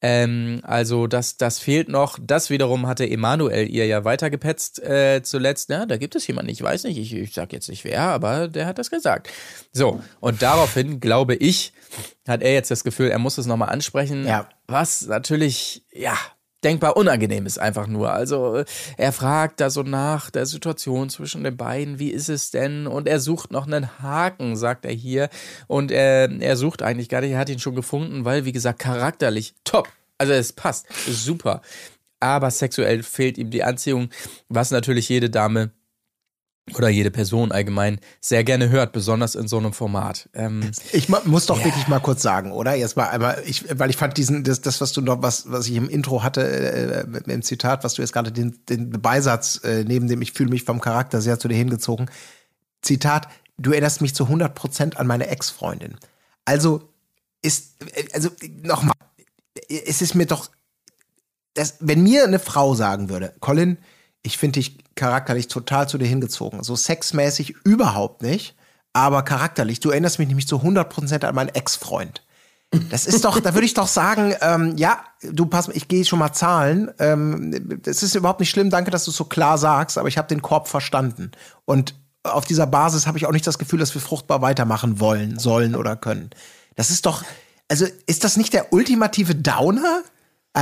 Ähm, also das, das fehlt noch. Das wiederum hatte Emanuel ihr ja weitergepetzt äh, zuletzt. Ja, da gibt es jemanden, ich weiß nicht, ich, ich sag jetzt nicht wer, aber der hat das gesagt. So, und daraufhin, glaube ich, hat er jetzt das Gefühl, er muss es nochmal ansprechen. Ja. Was natürlich, ja, denkbar unangenehm ist einfach nur. Also er fragt da so nach der Situation zwischen den beiden, wie ist es denn? Und er sucht noch einen Haken, sagt er hier. Und er, er sucht eigentlich gar nicht, er hat ihn schon gefunden, weil, wie gesagt, charakterlich top. Also es passt, super. Aber sexuell fehlt ihm die Anziehung, was natürlich jede Dame oder jede Person allgemein sehr gerne hört, besonders in so einem Format. Ähm, ich muss doch ja. wirklich mal kurz sagen, oder? Jetzt mal einmal, ich, weil ich fand diesen, das, das was du noch, was, was ich im Intro hatte, äh, im Zitat, was du jetzt gerade den, den Beisatz, äh, neben dem ich fühle mich vom Charakter sehr zu dir hingezogen. Zitat, du erinnerst mich zu 100 Prozent an meine Ex-Freundin. Also ist, also nochmal, es ist mir doch, das, wenn mir eine Frau sagen würde, Colin, ich finde dich charakterlich total zu dir hingezogen. So sexmäßig überhaupt nicht, aber charakterlich. Du erinnerst mich nämlich zu 100% an meinen Ex-Freund. Das ist doch, da würde ich doch sagen, ähm, ja, du pass, ich gehe schon mal zahlen. Ähm, das ist überhaupt nicht schlimm, danke, dass du es so klar sagst, aber ich habe den Korb verstanden. Und auf dieser Basis habe ich auch nicht das Gefühl, dass wir fruchtbar weitermachen wollen, sollen oder können. Das ist doch, also ist das nicht der ultimative Downer?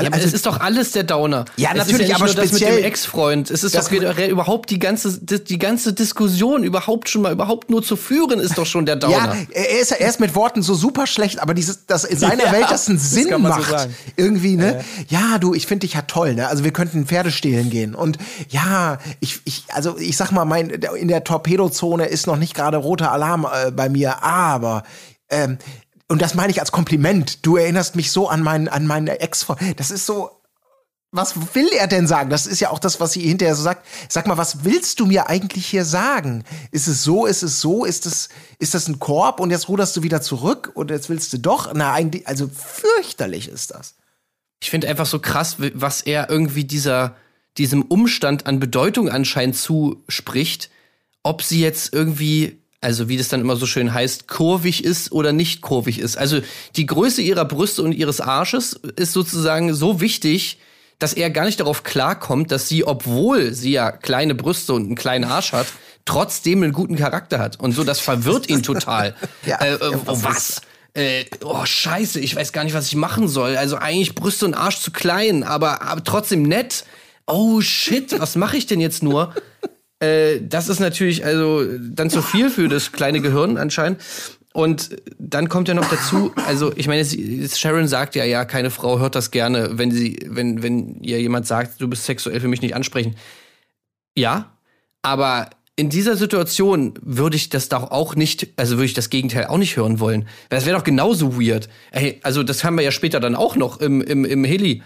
Ja, aber also, es ist doch alles der Downer. Ja, es natürlich, ja aber speziell das mit dem Ex-Freund. Es ist doch überhaupt die ganze die ganze Diskussion überhaupt schon mal überhaupt nur zu führen ist doch schon der Downer. Ja, er ist, er ist mit Worten so super schlecht, aber dieses das in seiner ja, Welt das einen Sinn das macht so irgendwie, ne? Ja, ja du, ich finde dich ja toll, ne? Also wir könnten Pferde stehlen gehen und ja, ich ich also ich sag mal, mein in der Torpedozone ist noch nicht gerade roter Alarm äh, bei mir, aber ähm, und das meine ich als Kompliment. Du erinnerst mich so an meinen, an meine ex Das ist so, was will er denn sagen? Das ist ja auch das, was sie hinterher so sagt. Sag mal, was willst du mir eigentlich hier sagen? Ist es so? Ist es so? Ist das, ist das ein Korb und jetzt ruderst du wieder zurück und jetzt willst du doch? Na, eigentlich, also fürchterlich ist das. Ich finde einfach so krass, was er irgendwie dieser, diesem Umstand an Bedeutung anscheinend zuspricht, ob sie jetzt irgendwie also wie das dann immer so schön heißt, kurvig ist oder nicht kurvig ist. Also die Größe ihrer Brüste und ihres Arsches ist sozusagen so wichtig, dass er gar nicht darauf klarkommt, dass sie, obwohl sie ja kleine Brüste und einen kleinen Arsch hat, trotzdem einen guten Charakter hat. Und so, das verwirrt ihn total. ja, äh, äh, oh, was? Äh, oh, scheiße, ich weiß gar nicht, was ich machen soll. Also eigentlich Brüste und Arsch zu klein, aber, aber trotzdem nett. Oh shit, was mache ich denn jetzt nur? Äh, das ist natürlich also dann zu viel für das kleine Gehirn anscheinend. Und dann kommt ja noch dazu, also ich meine, Sharon sagt ja, ja, keine Frau hört das gerne, wenn sie, wenn, wenn ihr jemand sagt, du bist sexuell für mich nicht ansprechen. Ja, aber in dieser Situation würde ich das doch auch nicht, also würde ich das Gegenteil auch nicht hören wollen. Das wäre doch genauso weird. Ey, also das haben wir ja später dann auch noch im, im, im Heli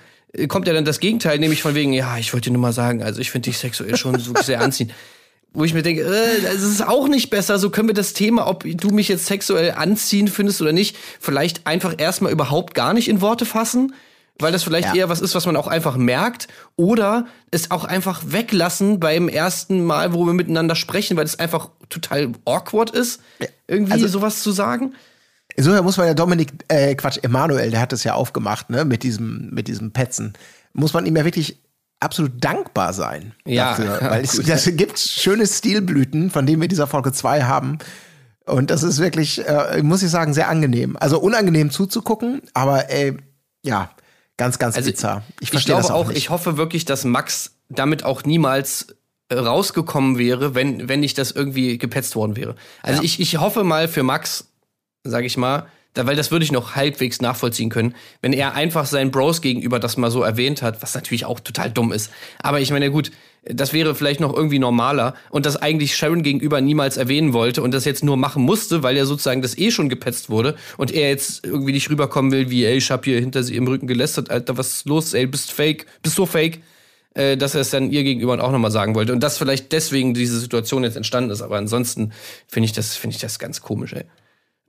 kommt ja dann das Gegenteil, nämlich von wegen, ja, ich wollte dir nur mal sagen, also ich finde dich sexuell schon so sehr anziehend. Wo ich mir denke, äh, das ist auch nicht besser. So können wir das Thema, ob du mich jetzt sexuell anziehend findest oder nicht, vielleicht einfach erstmal überhaupt gar nicht in Worte fassen weil das vielleicht ja. eher was ist, was man auch einfach merkt, oder es auch einfach weglassen beim ersten Mal, wo wir miteinander sprechen, weil es einfach total awkward ist, irgendwie also, sowas zu sagen. Insofern muss man ja Dominik, äh, Quatsch, Emanuel, der hat es ja aufgemacht, ne, mit diesem, mit diesem Petzen. Muss man ihm ja wirklich absolut dankbar sein. Ja. Dafür, weil es, das gibt schöne Stilblüten, von denen wir dieser Folge 2 haben. Und das ist wirklich, äh, muss ich sagen, sehr angenehm. Also unangenehm zuzugucken, aber ey, ja, Ganz, ganz also, bizarr. Ich, ich glaube auch, auch ich hoffe wirklich, dass Max damit auch niemals äh, rausgekommen wäre, wenn, wenn nicht das irgendwie gepetzt worden wäre. Also ja. ich, ich hoffe mal für Max, sag ich mal, da, weil das würde ich noch halbwegs nachvollziehen können, wenn er einfach seinen Bros gegenüber das mal so erwähnt hat, was natürlich auch total dumm ist. Aber ich meine, gut, das wäre vielleicht noch irgendwie normaler. Und das eigentlich Sharon gegenüber niemals erwähnen wollte und das jetzt nur machen musste, weil er sozusagen das eh schon gepetzt wurde und er jetzt irgendwie nicht rüberkommen will, wie, ey, ich hab hier hinter sie im Rücken gelästert, Alter, was ist los, ey, bist fake, bist so fake, äh, dass er es dann ihr gegenüber auch nochmal sagen wollte. Und dass vielleicht deswegen diese Situation jetzt entstanden ist, aber ansonsten finde ich das, finde ich das ganz komisch, ey.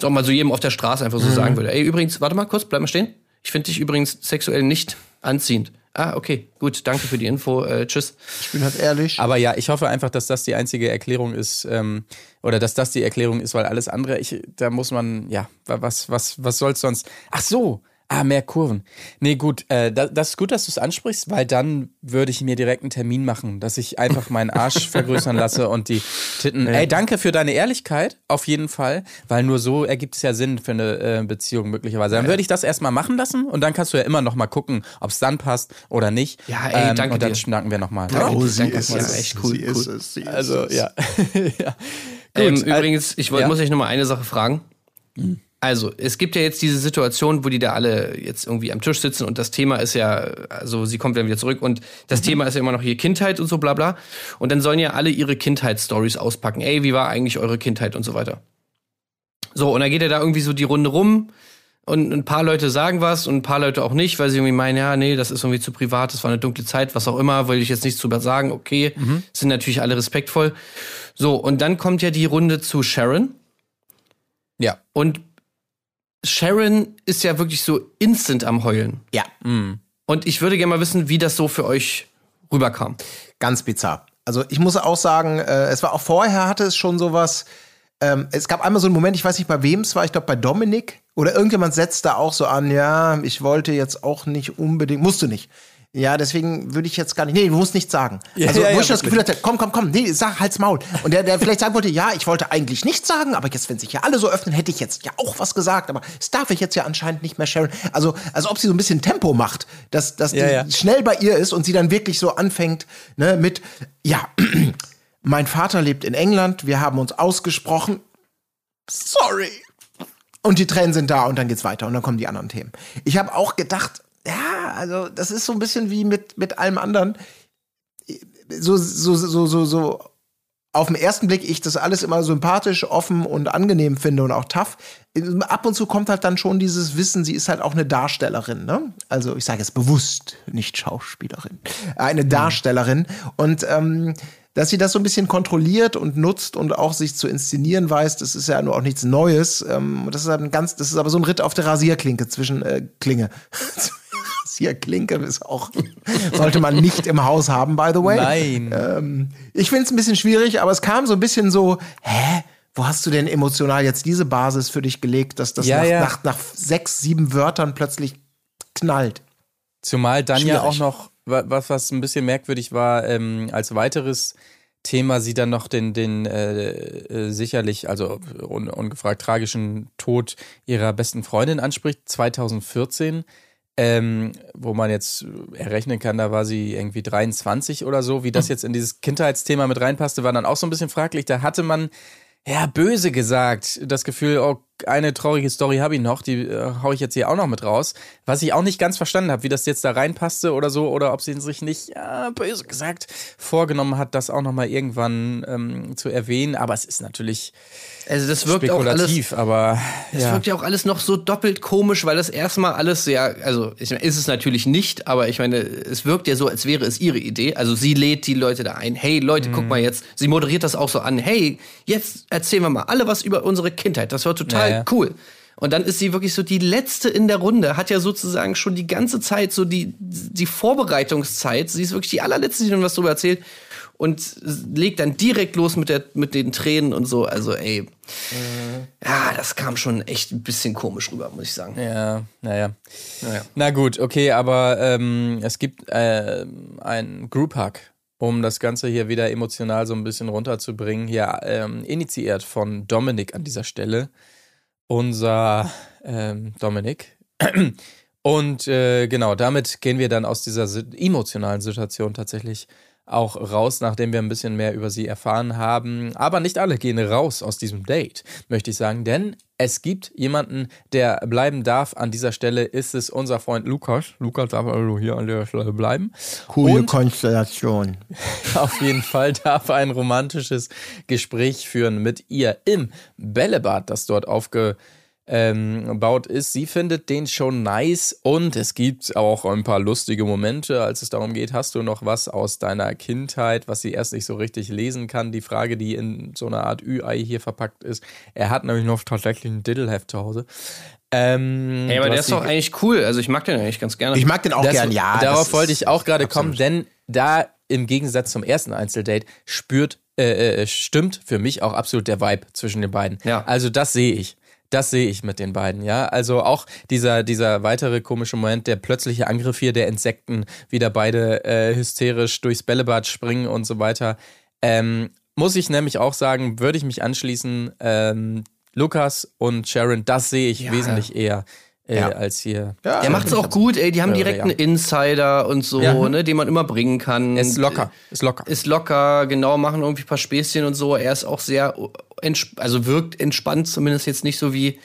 Ob man so jedem auf der Straße einfach so mhm. sagen würde, ey, übrigens, warte mal kurz, bleib mal stehen. Ich finde dich übrigens sexuell nicht anziehend. Ah, okay, gut, danke für die Info. Äh, tschüss. Ich bin halt ehrlich. Aber ja, ich hoffe einfach, dass das die einzige Erklärung ist, ähm, oder dass das die Erklärung ist, weil alles andere, ich, da muss man, ja, was, was, was soll's sonst? Ach so, Ah, mehr Kurven. Nee, gut, äh, das, das ist gut, dass du es ansprichst, weil dann würde ich mir direkt einen Termin machen, dass ich einfach meinen Arsch vergrößern lasse und die Titten. Ja. Ey, danke für deine Ehrlichkeit, auf jeden Fall, weil nur so ergibt es ja Sinn für eine äh, Beziehung möglicherweise. Dann ja. würde ich das erstmal machen lassen und dann kannst du ja immer noch mal gucken, ob es dann passt oder nicht. Ja, ey, ähm, danke Und dann dir. schnacken wir nochmal. Oh, sie ist es. echt cool. Sie cool. Ist es, sie also, ist ja. ja. Ähm, gut, ähm, übrigens, ich wollt, ja? muss euch noch mal eine Sache fragen. Mhm. Also, es gibt ja jetzt diese Situation, wo die da alle jetzt irgendwie am Tisch sitzen und das Thema ist ja, also sie kommt dann wieder zurück und das mhm. Thema ist ja immer noch ihre Kindheit und so bla bla. Und dann sollen ja alle ihre Kindheitsstories auspacken. Ey, wie war eigentlich eure Kindheit und so weiter. So, und dann geht er da irgendwie so die Runde rum und ein paar Leute sagen was und ein paar Leute auch nicht, weil sie irgendwie meinen, ja, nee, das ist irgendwie zu privat, das war eine dunkle Zeit, was auch immer, will ich jetzt nichts drüber sagen, okay, mhm. sind natürlich alle respektvoll. So, und dann kommt ja die Runde zu Sharon. Ja. Und Sharon ist ja wirklich so instant am Heulen. Ja. Mhm. Und ich würde gerne mal wissen, wie das so für euch rüberkam. Ganz bizarr. Also ich muss auch sagen, äh, es war auch vorher hatte es schon sowas. Ähm, es gab einmal so einen Moment, ich weiß nicht bei wem es war, ich glaube bei Dominik oder irgendjemand setzt da auch so an, ja, ich wollte jetzt auch nicht unbedingt, musst du nicht. Ja, deswegen würde ich jetzt gar nicht. Nee, du musst nichts sagen. Ja, also, ja, wo ich das Gefühl hatte, komm, komm, komm, nee, sag, halt's Maul. Und der, der vielleicht sagen wollte, ja, ich wollte eigentlich nichts sagen, aber jetzt, wenn sich ja alle so öffnen, hätte ich jetzt ja auch was gesagt, aber das darf ich jetzt ja anscheinend nicht mehr Sharon. Also, als ob sie so ein bisschen Tempo macht, dass, dass ja, die schnell bei ihr ist und sie dann wirklich so anfängt, ne, mit, ja, mein Vater lebt in England, wir haben uns ausgesprochen. Sorry. Und die Tränen sind da und dann geht's weiter und dann kommen die anderen Themen. Ich habe auch gedacht, ja, also das ist so ein bisschen wie mit, mit allem anderen. So, so, so, so, so auf den ersten Blick ich das alles immer sympathisch, offen und angenehm finde und auch tough. Ab und zu kommt halt dann schon dieses Wissen, sie ist halt auch eine Darstellerin, ne? Also ich sage es bewusst, nicht Schauspielerin, eine Darstellerin. Und ähm, dass sie das so ein bisschen kontrolliert und nutzt und auch sich zu inszenieren weiß, das ist ja nur auch nichts Neues. Ähm, das ist halt ein ganz, das ist aber so ein Ritt auf der Rasierklinke zwischen äh, Klinge. Rasierklinke ist auch, sollte man nicht im Haus haben, by the way. Nein. Ähm, ich finde es ein bisschen schwierig, aber es kam so ein bisschen so, hä? Wo hast du denn emotional jetzt diese Basis für dich gelegt, dass das ja, nach, ja. Nach, nach sechs, sieben Wörtern plötzlich knallt? Zumal dann Schwierig. ja auch noch was, was ein bisschen merkwürdig war, ähm, als weiteres Thema sie dann noch den, den äh, äh, sicherlich, also un, ungefragt tragischen Tod ihrer besten Freundin anspricht, 2014. Ähm, wo man jetzt errechnen kann, da war sie irgendwie 23 oder so. Wie das hm. jetzt in dieses Kindheitsthema mit reinpasste, war dann auch so ein bisschen fraglich. Da hatte man, ja, böse gesagt, das Gefühl, oh eine traurige Story habe ich noch, die äh, hau ich jetzt hier auch noch mit raus. Was ich auch nicht ganz verstanden habe, wie das jetzt da reinpasste oder so, oder ob sie sich nicht, ja, böse gesagt, vorgenommen hat, das auch nochmal irgendwann ähm, zu erwähnen. Aber es ist natürlich also das wirkt spekulativ, auch alles, aber es ja. wirkt ja auch alles noch so doppelt komisch, weil das erstmal alles sehr, also ich meine, ist es natürlich nicht, aber ich meine, es wirkt ja so, als wäre es ihre Idee. Also sie lädt die Leute da ein. Hey Leute, mhm. guck mal jetzt. Sie moderiert das auch so an. Hey, jetzt erzählen wir mal alle was über unsere Kindheit. Das war total ja, ja. cool. Und dann ist sie wirklich so die letzte in der Runde, hat ja sozusagen schon die ganze Zeit so die, die Vorbereitungszeit. Sie ist wirklich die allerletzte, die noch was darüber erzählt und legt dann direkt los mit, der, mit den Tränen und so. Also, ey, mhm. ja, das kam schon echt ein bisschen komisch rüber, muss ich sagen. Ja, naja. naja. Na gut, okay, aber ähm, es gibt äh, ein Group Hug, um das Ganze hier wieder emotional so ein bisschen runterzubringen. Hier ähm, initiiert von Dominik an dieser Stelle. Unser ähm, Dominik. Und äh, genau, damit gehen wir dann aus dieser emotionalen Situation tatsächlich auch raus, nachdem wir ein bisschen mehr über sie erfahren haben. Aber nicht alle gehen raus aus diesem Date, möchte ich sagen, denn es gibt jemanden, der bleiben darf. An dieser Stelle ist es unser Freund Lukas. Lukas darf also hier an der Stelle bleiben. Coole Und Konstellation. Auf jeden Fall darf ein romantisches Gespräch führen mit ihr im Bällebad, das dort aufge ähm, baut ist. Sie findet den schon nice und es gibt auch ein paar lustige Momente, als es darum geht, hast du noch was aus deiner Kindheit, was sie erst nicht so richtig lesen kann. Die Frage, die in so einer Art Ü-Ei hier verpackt ist. Er hat nämlich noch tatsächlich ein Diddleheft zu Hause. Ähm, hey, aber der ist doch eigentlich cool. Also ich mag den eigentlich ganz gerne. Ich mag den auch das, gern, ja. Darauf wollte ich auch gerade kommen, denn da im Gegensatz zum ersten Einzeldate spürt, äh, äh, stimmt für mich auch absolut der Vibe zwischen den beiden. Ja. Also das sehe ich. Das sehe ich mit den beiden, ja. Also auch dieser, dieser weitere komische Moment, der plötzliche Angriff hier der Insekten, wieder beide äh, hysterisch durchs Bällebad springen und so weiter. Ähm, muss ich nämlich auch sagen, würde ich mich anschließen, ähm, Lukas und Sharon, das sehe ich ja. wesentlich eher. Äh, ja. als hier. Ja, der macht's auch gut, ey. Die haben direkt einen Insider und so, ja. ne, den man immer bringen kann. Ist locker. Ist locker. Ist locker, genau, machen irgendwie ein paar Späßchen und so. Er ist auch sehr, also wirkt entspannt, zumindest jetzt nicht so wie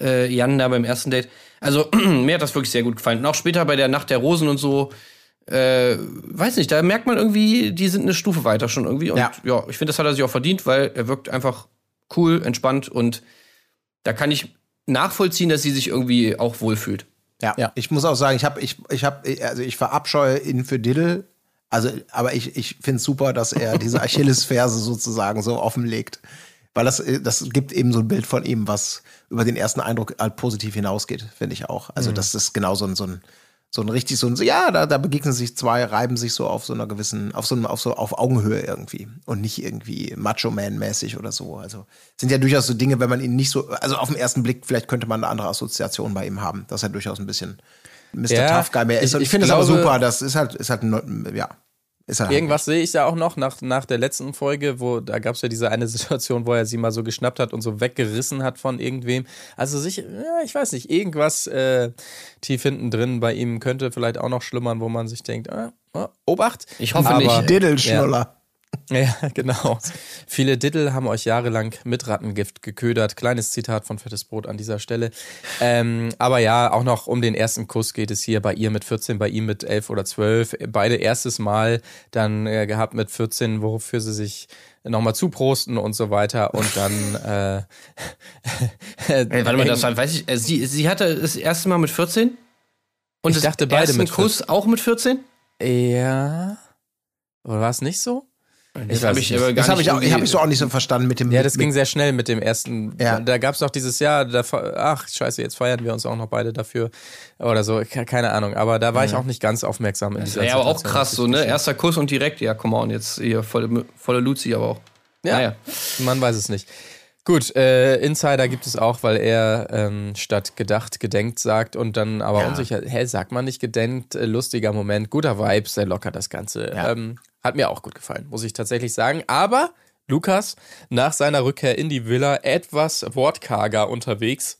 äh, Jan da beim ersten Date. Also, mir hat das wirklich sehr gut gefallen. Und auch später bei der Nacht der Rosen und so, äh, weiß nicht, da merkt man irgendwie, die sind eine Stufe weiter schon irgendwie. Und ja, ja ich finde, das hat er sich auch verdient, weil er wirkt einfach cool, entspannt und da kann ich nachvollziehen, dass sie sich irgendwie auch wohlfühlt. Ja, ja. ich muss auch sagen, ich habe, ich, ich habe, also ich verabscheue ihn für Diddle. Also, aber ich, ich finde es super, dass er diese Achillesferse sozusagen so offenlegt. Weil das, das gibt eben so ein Bild von ihm, was über den ersten Eindruck halt positiv hinausgeht, finde ich auch. Also, mhm. das ist genau so ein, so ein, so ein richtig so ein, ja, da, da begegnen sich zwei, reiben sich so auf so einer gewissen, auf so einem, auf so, auf Augenhöhe irgendwie und nicht irgendwie Macho-Man-mäßig oder so. Also sind ja durchaus so Dinge, wenn man ihn nicht so, also auf den ersten Blick, vielleicht könnte man eine andere Assoziation bei ihm haben, dass er durchaus ein bisschen Mr. Ja, Tough Guy mehr ist. Ich, und ich, finde es aber super, das ist halt, ist halt, ja, Irgendwas sehe ich ja auch noch nach, nach der letzten Folge, wo da gab es ja diese eine Situation, wo er sie mal so geschnappt hat und so weggerissen hat von irgendwem. Also sich, ja, ich weiß nicht, irgendwas äh, tief hinten drin bei ihm könnte vielleicht auch noch schlummern, wo man sich denkt, äh, äh, Obacht. Ich hoffe Aber, nicht. Diddle-Schnuller. Ja. Ja, genau. Viele Diddle haben euch jahrelang mit Rattengift geködert. Kleines Zitat von Fettes Brot an dieser Stelle. Ähm, aber ja, auch noch um den ersten Kuss geht es hier bei ihr mit 14, bei ihm mit 11 oder 12. Beide erstes Mal dann äh, gehabt mit 14, wofür sie sich nochmal zuprosten und so weiter und dann äh, Ey, warte mal, das war, weiß ich, äh, sie, sie hatte das erste Mal mit 14? Und ich dachte beide mit Kuss auch mit 14? Ja. Oder war es nicht so? Das habe ich, aber das hab ich, auch, ich, hab ich so auch nicht so verstanden mit dem. Ja, das ging sehr schnell mit dem ersten. Ja. Da gab es doch dieses Jahr, da, ach scheiße, jetzt feiern wir uns auch noch beide dafür oder so, keine Ahnung. Aber da war ich auch nicht ganz aufmerksam in dieser Ja, aber auch krass so, ne? Erster Kuss und direkt, ja, come on, jetzt hier volle, volle Luzi, aber auch. Ja, naja. man weiß es nicht. Gut, äh, Insider gibt es auch, weil er ähm, statt gedacht gedenkt sagt und dann aber ja. unsicher, hä, sagt man nicht gedenkt, äh, lustiger Moment, guter Vibe, sehr locker das Ganze. Ja. Ähm, hat mir auch gut gefallen, muss ich tatsächlich sagen. Aber Lukas nach seiner Rückkehr in die Villa etwas wortkarger unterwegs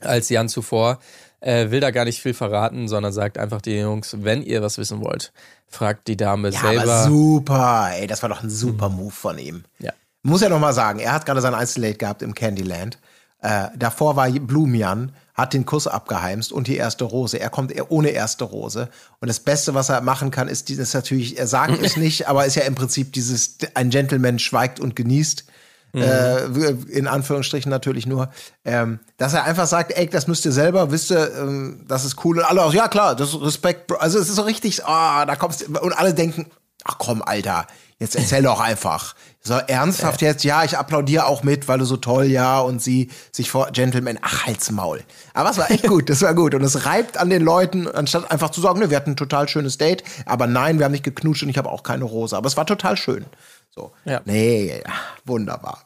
als Jan zuvor. Äh, will da gar nicht viel verraten, sondern sagt einfach den Jungs, wenn ihr was wissen wollt, fragt die Dame ja, selber. Aber super, ey, das war doch ein super mhm. Move von ihm. Ja. Muss ja noch mal sagen, er hat gerade sein Einzeldate gehabt im Candyland. Äh, davor war Blumian, hat den Kuss abgeheimst und die erste Rose. Er kommt ohne erste Rose. Und das Beste, was er machen kann, ist dieses natürlich, er sagt es nicht, aber ist ja im Prinzip dieses, ein Gentleman schweigt und genießt. Mhm. Äh, in Anführungsstrichen natürlich nur, ähm, dass er einfach sagt, ey, das müsst ihr selber, wisst ihr, ähm, das ist cool. Und alle auch, ja klar, das ist Respekt. Also es ist so richtig, ah, oh, da kommst du, und alle denken, ach komm, Alter, jetzt erzähl doch einfach. So ernsthaft jetzt, ja, ich applaudiere auch mit, weil du so toll, ja, und sie sich vor Gentleman, ach, halt's Maul. Aber es war echt gut, das war gut. Und es reibt an den Leuten, anstatt einfach zu sagen, ne, wir hatten ein total schönes Date, aber nein, wir haben nicht geknutscht und ich habe auch keine Rose. Aber es war total schön. So. Ja. Nee, wunderbar.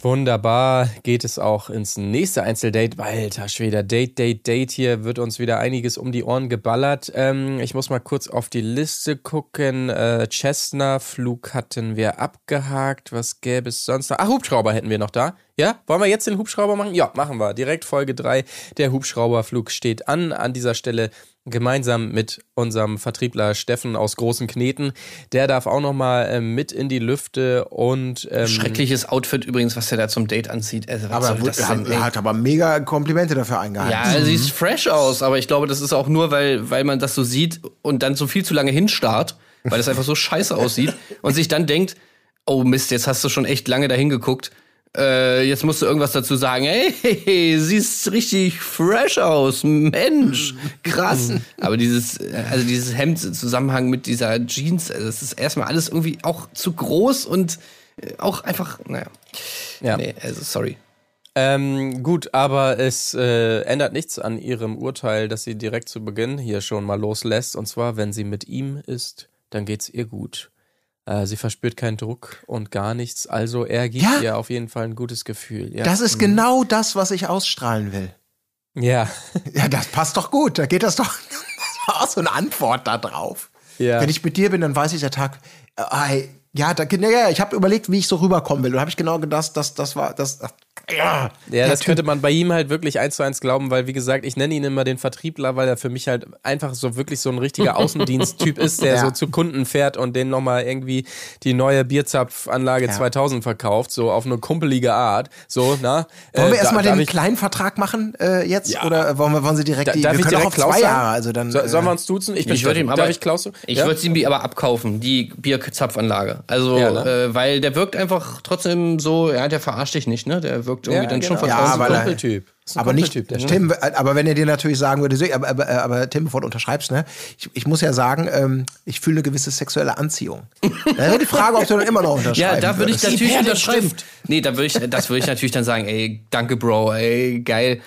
Wunderbar geht es auch ins nächste Einzeldate. Alter Schweder, Date, Date, Date. Hier wird uns wieder einiges um die Ohren geballert. Ähm, ich muss mal kurz auf die Liste gucken. Äh, Cessna Flug hatten wir abgehakt. Was gäbe es sonst noch? Ach, Hubschrauber hätten wir noch da. Ja, wollen wir jetzt den Hubschrauber machen? Ja, machen wir. Direkt Folge 3. Der Hubschrauberflug steht an. An dieser Stelle gemeinsam mit unserem Vertriebler Steffen aus Großen Kneten. Der darf auch noch mal äh, mit in die Lüfte und ähm schreckliches Outfit übrigens, was er da zum Date anzieht. Also, aber er hat, hat aber mega Komplimente dafür eingehalten. Ja, er sieht fresh aus, aber ich glaube, das ist auch nur, weil, weil man das so sieht und dann so viel zu lange hinstarrt, weil es einfach so scheiße aussieht und sich dann denkt, oh Mist, jetzt hast du schon echt lange dahin geguckt äh, jetzt musst du irgendwas dazu sagen. Hey, siehst richtig fresh aus, Mensch, krass. Mhm. Aber dieses, also dieses Hemd im Zusammenhang mit dieser Jeans, also das ist erstmal alles irgendwie auch zu groß und äh, auch einfach, naja. Ja. Nee, also sorry. Ähm, gut, aber es äh, ändert nichts an ihrem Urteil, dass sie direkt zu Beginn hier schon mal loslässt. Und zwar, wenn sie mit ihm ist, dann geht's ihr gut. Äh, sie verspürt keinen Druck und gar nichts. Also er gibt ja, ihr auf jeden Fall ein gutes Gefühl. Ja. Das ist mhm. genau das, was ich ausstrahlen will. Ja. Ja, das passt doch gut. Da geht das doch. Das war auch so eine Antwort da drauf. Ja. Wenn ich mit dir bin, dann weiß ich der Tag, äh, ja, da, ja, ich habe überlegt, wie ich so rüberkommen will. Und habe ich genau gedacht, das, das war, das, ja, ja das könnte man bei ihm halt wirklich eins zu eins glauben, weil wie gesagt, ich nenne ihn immer den Vertriebler, weil er für mich halt einfach so wirklich so ein richtiger Außendiensttyp ist, der ja. so zu Kunden fährt und denen nochmal irgendwie die neue Bierzapfanlage ja. 2000 verkauft, so auf eine kumpelige Art. So, na. Wollen wir äh, erstmal den kleinen Vertrag machen äh, jetzt ja. oder wollen wir, wollen Sie direkt da, die, darf wir ich direkt auch auf zwei Klaus Jahre, also dann. So, sollen wir uns duzen? Ich, ich würde ihm aber, darf ich Klaus? Ich würde sie mir aber abkaufen, die Bierzapfanlage. Also, ne? äh, weil der wirkt einfach trotzdem so, ja, der verarscht dich nicht, ne? Der wirkt irgendwie dann genau. schon vertraut ja, aber, Kumpeltyp. aber nicht, Tim, aber wenn er dir natürlich sagen würde, aber, aber, aber Tim, bevor du unterschreibst, ne, ich, ich muss ja sagen, ähm, ich fühle eine gewisse sexuelle Anziehung. da wäre die Frage, ob du dann immer noch unterschreibst. Ja, da würde ich natürlich unterschreiben. Nee, da würde ich, das würde ich natürlich dann sagen, ey, danke, Bro, ey, geil.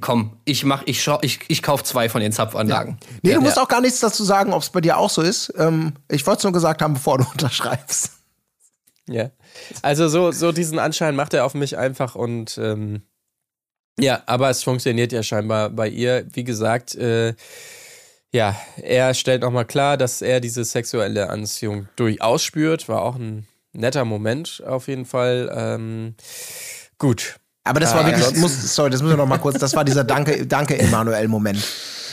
Komm, ich mach, ich, schau, ich, ich kauf zwei von den Zapfanlagen. Ja. Nee, du musst ja. auch gar nichts dazu sagen, ob es bei dir auch so ist. Ähm, ich wollte es nur gesagt haben, bevor du unterschreibst. Ja. Also so, so diesen Anschein macht er auf mich einfach und ähm, ja, aber es funktioniert ja scheinbar bei ihr. Wie gesagt, äh, ja, er stellt nochmal klar, dass er diese sexuelle Anziehung durchaus spürt. War auch ein netter Moment auf jeden Fall. Ähm, gut. Aber das war wirklich, muss, sorry, das müssen wir noch mal kurz, das war dieser Danke, Danke Emanuel-Moment.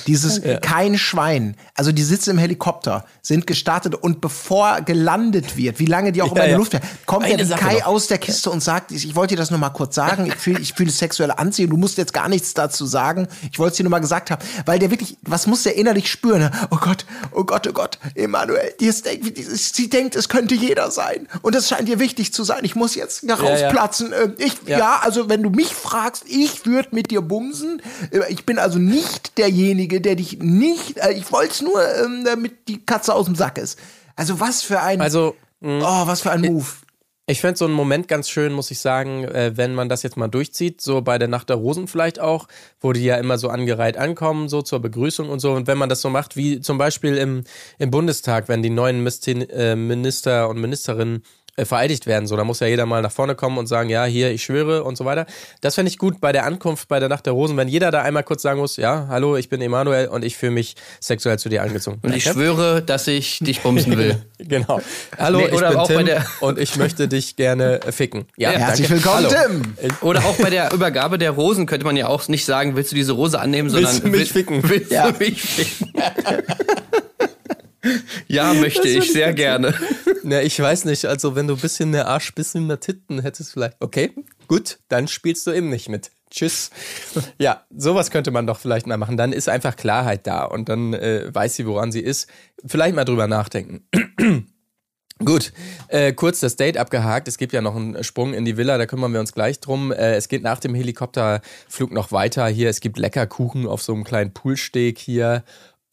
Dieses ja. kein Schwein. Also die sitzen im Helikopter, sind gestartet und bevor gelandet wird, wie lange die auch ja, immer in der Luft werden, kommt Eine der Kai aus der Kiste und sagt, ich wollte dir das nur mal kurz sagen, ich fühle ich fühl sexuelle Anziehung, du musst jetzt gar nichts dazu sagen. Ich wollte es dir nur mal gesagt haben, weil der wirklich, was muss der innerlich spüren? Oh Gott, oh Gott, oh Gott, Emanuel, sie denkt, es könnte jeder sein und das scheint dir wichtig zu sein. Ich muss jetzt rausplatzen. Ja, ich, ja. also wenn du mich fragst, ich würde mit dir bumsen. Ich bin also nicht derjenige, Derjenige, der dich nicht, äh, ich wollte es nur, ähm, damit die Katze aus dem Sack ist. Also was für ein, also, mh, oh, was für ein Move. Ich, fände so einen Moment ganz schön, muss ich sagen, äh, wenn man das jetzt mal durchzieht, so bei der Nacht der Rosen vielleicht auch, wo die ja immer so angereiht ankommen, so zur Begrüßung und so. Und wenn man das so macht, wie zum Beispiel im, im Bundestag, wenn die neuen äh, Minister und Ministerinnen vereidigt werden. So, da muss ja jeder mal nach vorne kommen und sagen, ja, hier, ich schwöre und so weiter. Das fände ich gut bei der Ankunft bei der Nacht der Rosen, wenn jeder da einmal kurz sagen muss, ja, hallo, ich bin Emanuel und ich fühle mich sexuell zu dir angezogen. Und ich schwöre, dass ich dich bumsen will. genau. Hallo, nee, ich bin Tim und ich möchte dich gerne ficken. Ja, ja herzlich willkommen, hallo. Tim. Oder auch bei der Übergabe der Rosen könnte man ja auch nicht sagen, willst du diese Rose annehmen, sondern willst du mich ficken? Willst ja. du mich ficken? Ja, möchte ich sehr gerne. Na, ich weiß nicht, also wenn du ein bisschen mehr Arsch, bisschen mehr Titten hättest vielleicht. Okay, gut, dann spielst du eben nicht mit. Tschüss. Ja, sowas könnte man doch vielleicht mal machen. Dann ist einfach Klarheit da und dann äh, weiß sie, woran sie ist. Vielleicht mal drüber nachdenken. Gut, äh, kurz das Date abgehakt. Es gibt ja noch einen Sprung in die Villa, da kümmern wir uns gleich drum. Äh, es geht nach dem Helikopterflug noch weiter hier. Es gibt lecker Kuchen auf so einem kleinen Poolsteg hier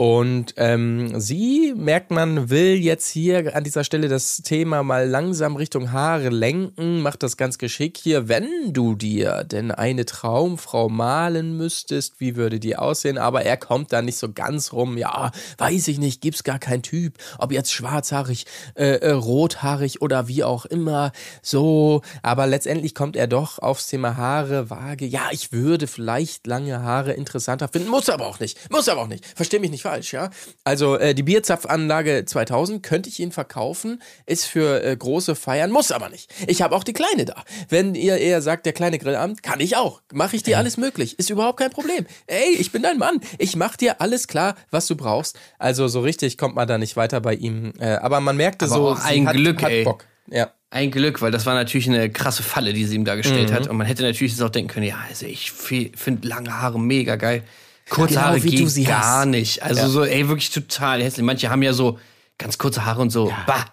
und ähm, sie, merkt man, will jetzt hier an dieser Stelle das Thema mal langsam Richtung Haare lenken, macht das ganz geschickt hier. Wenn du dir denn eine Traumfrau malen müsstest, wie würde die aussehen? Aber er kommt da nicht so ganz rum. Ja, weiß ich nicht, gibt's gar keinen Typ. Ob jetzt schwarzhaarig, äh, äh, rothaarig oder wie auch immer. So, aber letztendlich kommt er doch aufs Thema Haare vage. Ja, ich würde vielleicht lange Haare interessanter finden, muss aber auch nicht. Muss aber auch nicht. Versteh mich nicht falsch, ja. Also äh, die Bierzapfanlage 2000 könnte ich Ihnen verkaufen, ist für äh, große Feiern, muss aber nicht. Ich habe auch die kleine da. Wenn ihr eher sagt, der kleine Grillabend, kann ich auch. Mache ich dir alles möglich. Ist überhaupt kein Problem. Ey, ich bin dein Mann. Ich mach dir alles klar, was du brauchst. Also so richtig kommt man da nicht weiter bei ihm. Äh, aber man merkte aber so, ein hat, Glück, hat ey. Bock. Ja. Ein Glück, weil das war natürlich eine krasse Falle, die sie ihm da gestellt Mhm. hat. Und man hätte natürlich jetzt auch denken können, ja, also ich finde lange Haare mega geil. Kurze Genau, Haare wie du geht sie gar hast. nicht. Also Ja. so, ey, wirklich total hässlich. Manche haben ja so ganz kurze Haare und so, bah.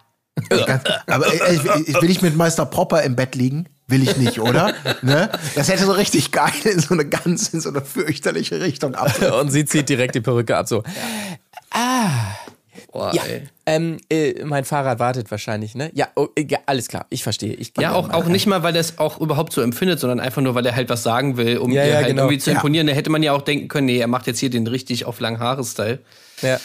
Aber ich will ich mit Meister Popper im Bett liegen? Will ich nicht, oder? ne? Das hätte so richtig geil in so eine ganz, in so eine fürchterliche Richtung ab. Und sie zieht direkt die Perücke ab, so. Boah, Ja, ähm, äh, mein Fahrrad wartet wahrscheinlich, ne? Ja, oh, ja alles klar, ich verstehe. Ich Ja, auch, auch nicht mal, weil er es auch überhaupt so empfindet, sondern einfach nur, weil er halt was sagen will, um Ja, ihr ja, halt genau. irgendwie zu Ja. imponieren. Da hätte man ja auch denken können, nee, er macht jetzt hier den richtig auf langen Haare-Style. Ja.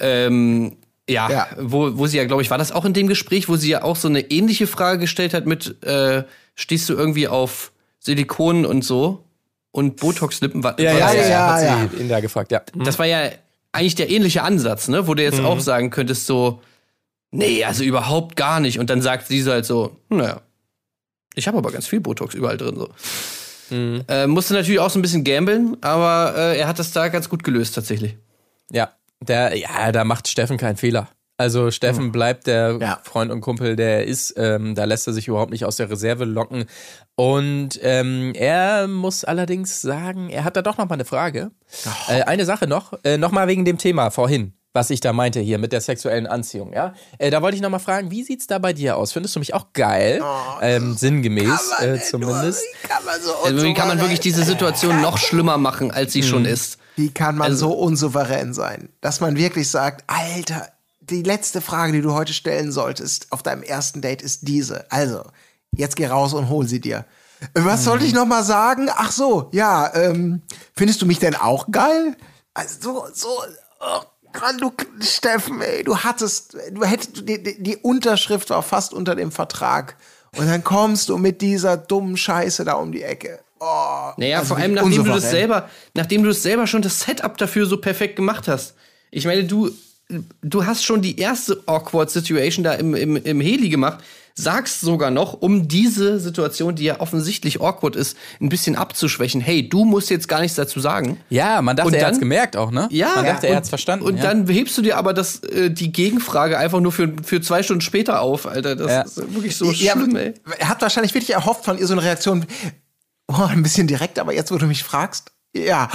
Ähm, ja, Ja. Wo, wo sie ja, glaube ich, war das auch in dem Gespräch, wo sie ja auch so eine ähnliche Frage gestellt hat mit, äh, stehst du irgendwie auf Silikon und so und Botox-Lippen? War, Ja, war ja, ja, ja, hat ja. sie ihn da gefragt, ja. das war ja eigentlich der ähnliche Ansatz, ne? Wo du jetzt auch sagen könntest so, nee, also überhaupt gar nicht. Und dann sagt sie so halt so, naja, ich habe aber ganz viel Botox überall drin so. Äh, musste natürlich auch so ein bisschen gambeln, aber äh, er hat das da ganz gut gelöst tatsächlich. Ja, der, ja, da macht Steffen keinen Fehler. Also Steffen bleibt der Ja. Freund und Kumpel, der er ist. Ähm, da lässt er sich überhaupt nicht aus der Reserve locken. Und ähm, er muss allerdings sagen, er hat da doch noch mal eine Frage. Äh, eine Sache noch, äh, noch mal wegen dem Thema vorhin, was ich da meinte hier mit der sexuellen Anziehung. Ja, äh, da wollte ich noch mal fragen, wie sieht's da bei dir aus? Findest du mich auch geil? ähm, sinngemäß äh, zumindest. Wie kann man so Also, wie kann man wirklich diese Situation noch schlimmer machen, als sie schon ist? Wie kann man Also- so unsouverän sein, dass man wirklich sagt, Alter, die letzte Frage, die du heute stellen solltest auf deinem ersten Date ist diese. Also, jetzt geh raus und hol sie dir. Was sollte ich noch mal sagen? Ach so, ja, ähm, findest du mich denn auch geil? Also so, so, oh, du Steffen, ey, du hattest, du hättest, die, die, Unterschrift war fast unter dem Vertrag. Und dann kommst du mit dieser dummen Scheiße da um die Ecke. Oh, Naja, also vor allem nachdem du das selber, nachdem du das selber schon das Setup dafür so perfekt gemacht hast. Ich meine, du, du hast schon die erste awkward Situation da im, im, im Heli gemacht, sagst sogar noch, um diese Situation, die ja offensichtlich awkward ist, ein bisschen abzuschwächen. Hey, du musst jetzt gar nichts dazu sagen. Ja, man dachte, Und er dann- hat's gemerkt auch, ne? Ja, man dachte, und, er hat's verstanden. Und ja. dann hebst du dir aber das, äh, die Gegenfrage einfach nur für, für zwei Stunden später auf, Alter. Das Ja. ist wirklich so Ja, schlimm, ey. Er hat wahrscheinlich wirklich erhofft von ihr so eine Reaktion. Oh, ein bisschen direkt, aber jetzt, wo du mich fragst, ja.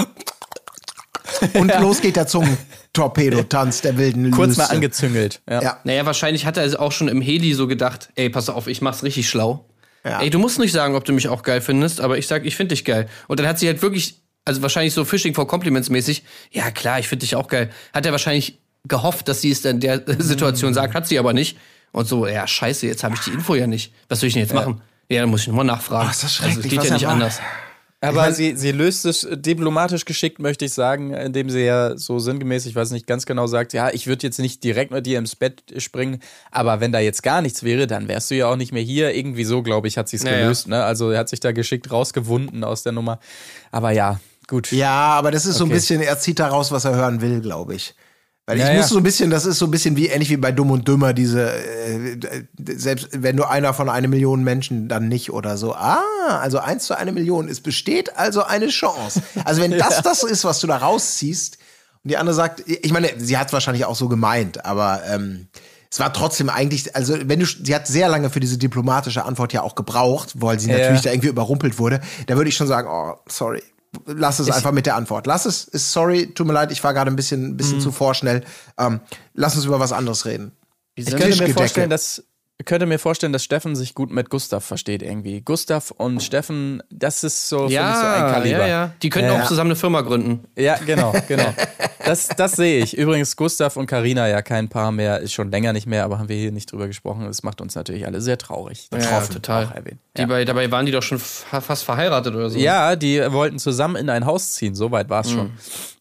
Und los geht der Zungentorpedo-Tanz der wilden kurz mal Lüste. angezüngelt. Ja. Ja. Naja, wahrscheinlich hat er es auch schon im Heli so gedacht, ey, pass auf, ich mach's richtig schlau. Ja. Ey, du musst nicht sagen, ob du mich auch geil findest, aber ich sag, ich find dich geil. Und dann hat sie halt wirklich, also wahrscheinlich so Fishing for Compliments mäßig, ja klar, ich find dich auch geil. Hat er wahrscheinlich gehofft, dass sie es in der Situation sagt, hat sie aber nicht. Und so, ja, scheiße, jetzt habe ich die Info ja nicht. Was soll ich denn jetzt machen? Ja, dann muss ich nochmal nachfragen. Ach, ist das also, es schrecklich, geht was ja nicht anders. Aber sie, sie löst es diplomatisch geschickt, möchte ich sagen, indem sie ja so sinngemäß, ich weiß nicht ganz genau, sagt, ja, ich würde jetzt nicht direkt mit dir ins Bett springen, aber wenn da jetzt gar nichts wäre, dann wärst du ja auch nicht mehr hier. Irgendwie so, glaube ich, hat sie es Ja, ja. gelöst. Ne? Also er hat sich da geschickt rausgewunden aus der Nummer. Aber ja, gut. Ja, aber das ist so ein Okay. bisschen, er zieht da raus, was er hören will, glaube ich. Weil ich Ja, muss ja. so ein bisschen, das ist so ein bisschen wie ähnlich wie bei Dumm und Dümmer, diese, äh, selbst wenn du einer von einer Million Menschen, dann nicht oder so. Ah, also eins zu eine Million. Es besteht also eine Chance. Also wenn das das ist, was du da rausziehst, und die andere sagt, ich meine, sie hat es wahrscheinlich auch so gemeint, aber ähm, es war trotzdem eigentlich, also wenn du, sie hat sehr lange für diese diplomatische Antwort ja auch gebraucht, weil sie natürlich da irgendwie überrumpelt wurde. Da würde ich schon sagen, oh, sorry, lass es ich einfach mit der Antwort. Lass es, ist sorry, tut mir leid, ich war gerade ein bisschen, ein bisschen mhm. zu vorschnell. Ähm, lass uns über was anderes reden. Ich könnte mir vorstellen, dass könnte mir vorstellen, dass Steffen sich gut mit Gustav versteht irgendwie. Gustav und Steffen, das ist so, ja, so ein Kaliber. Ja, ja. Die könnten ja. auch zusammen eine Firma gründen. Ja, genau, genau. das, das sehe ich. Übrigens, Gustav und Karina ja kein Paar mehr, ist schon länger nicht mehr, aber haben wir hier nicht drüber gesprochen. Das macht uns natürlich alle sehr traurig. Ja, total. Die bei, dabei waren die doch schon fast verheiratet oder so. Ja, die wollten zusammen in ein Haus ziehen. So weit war es mhm. schon.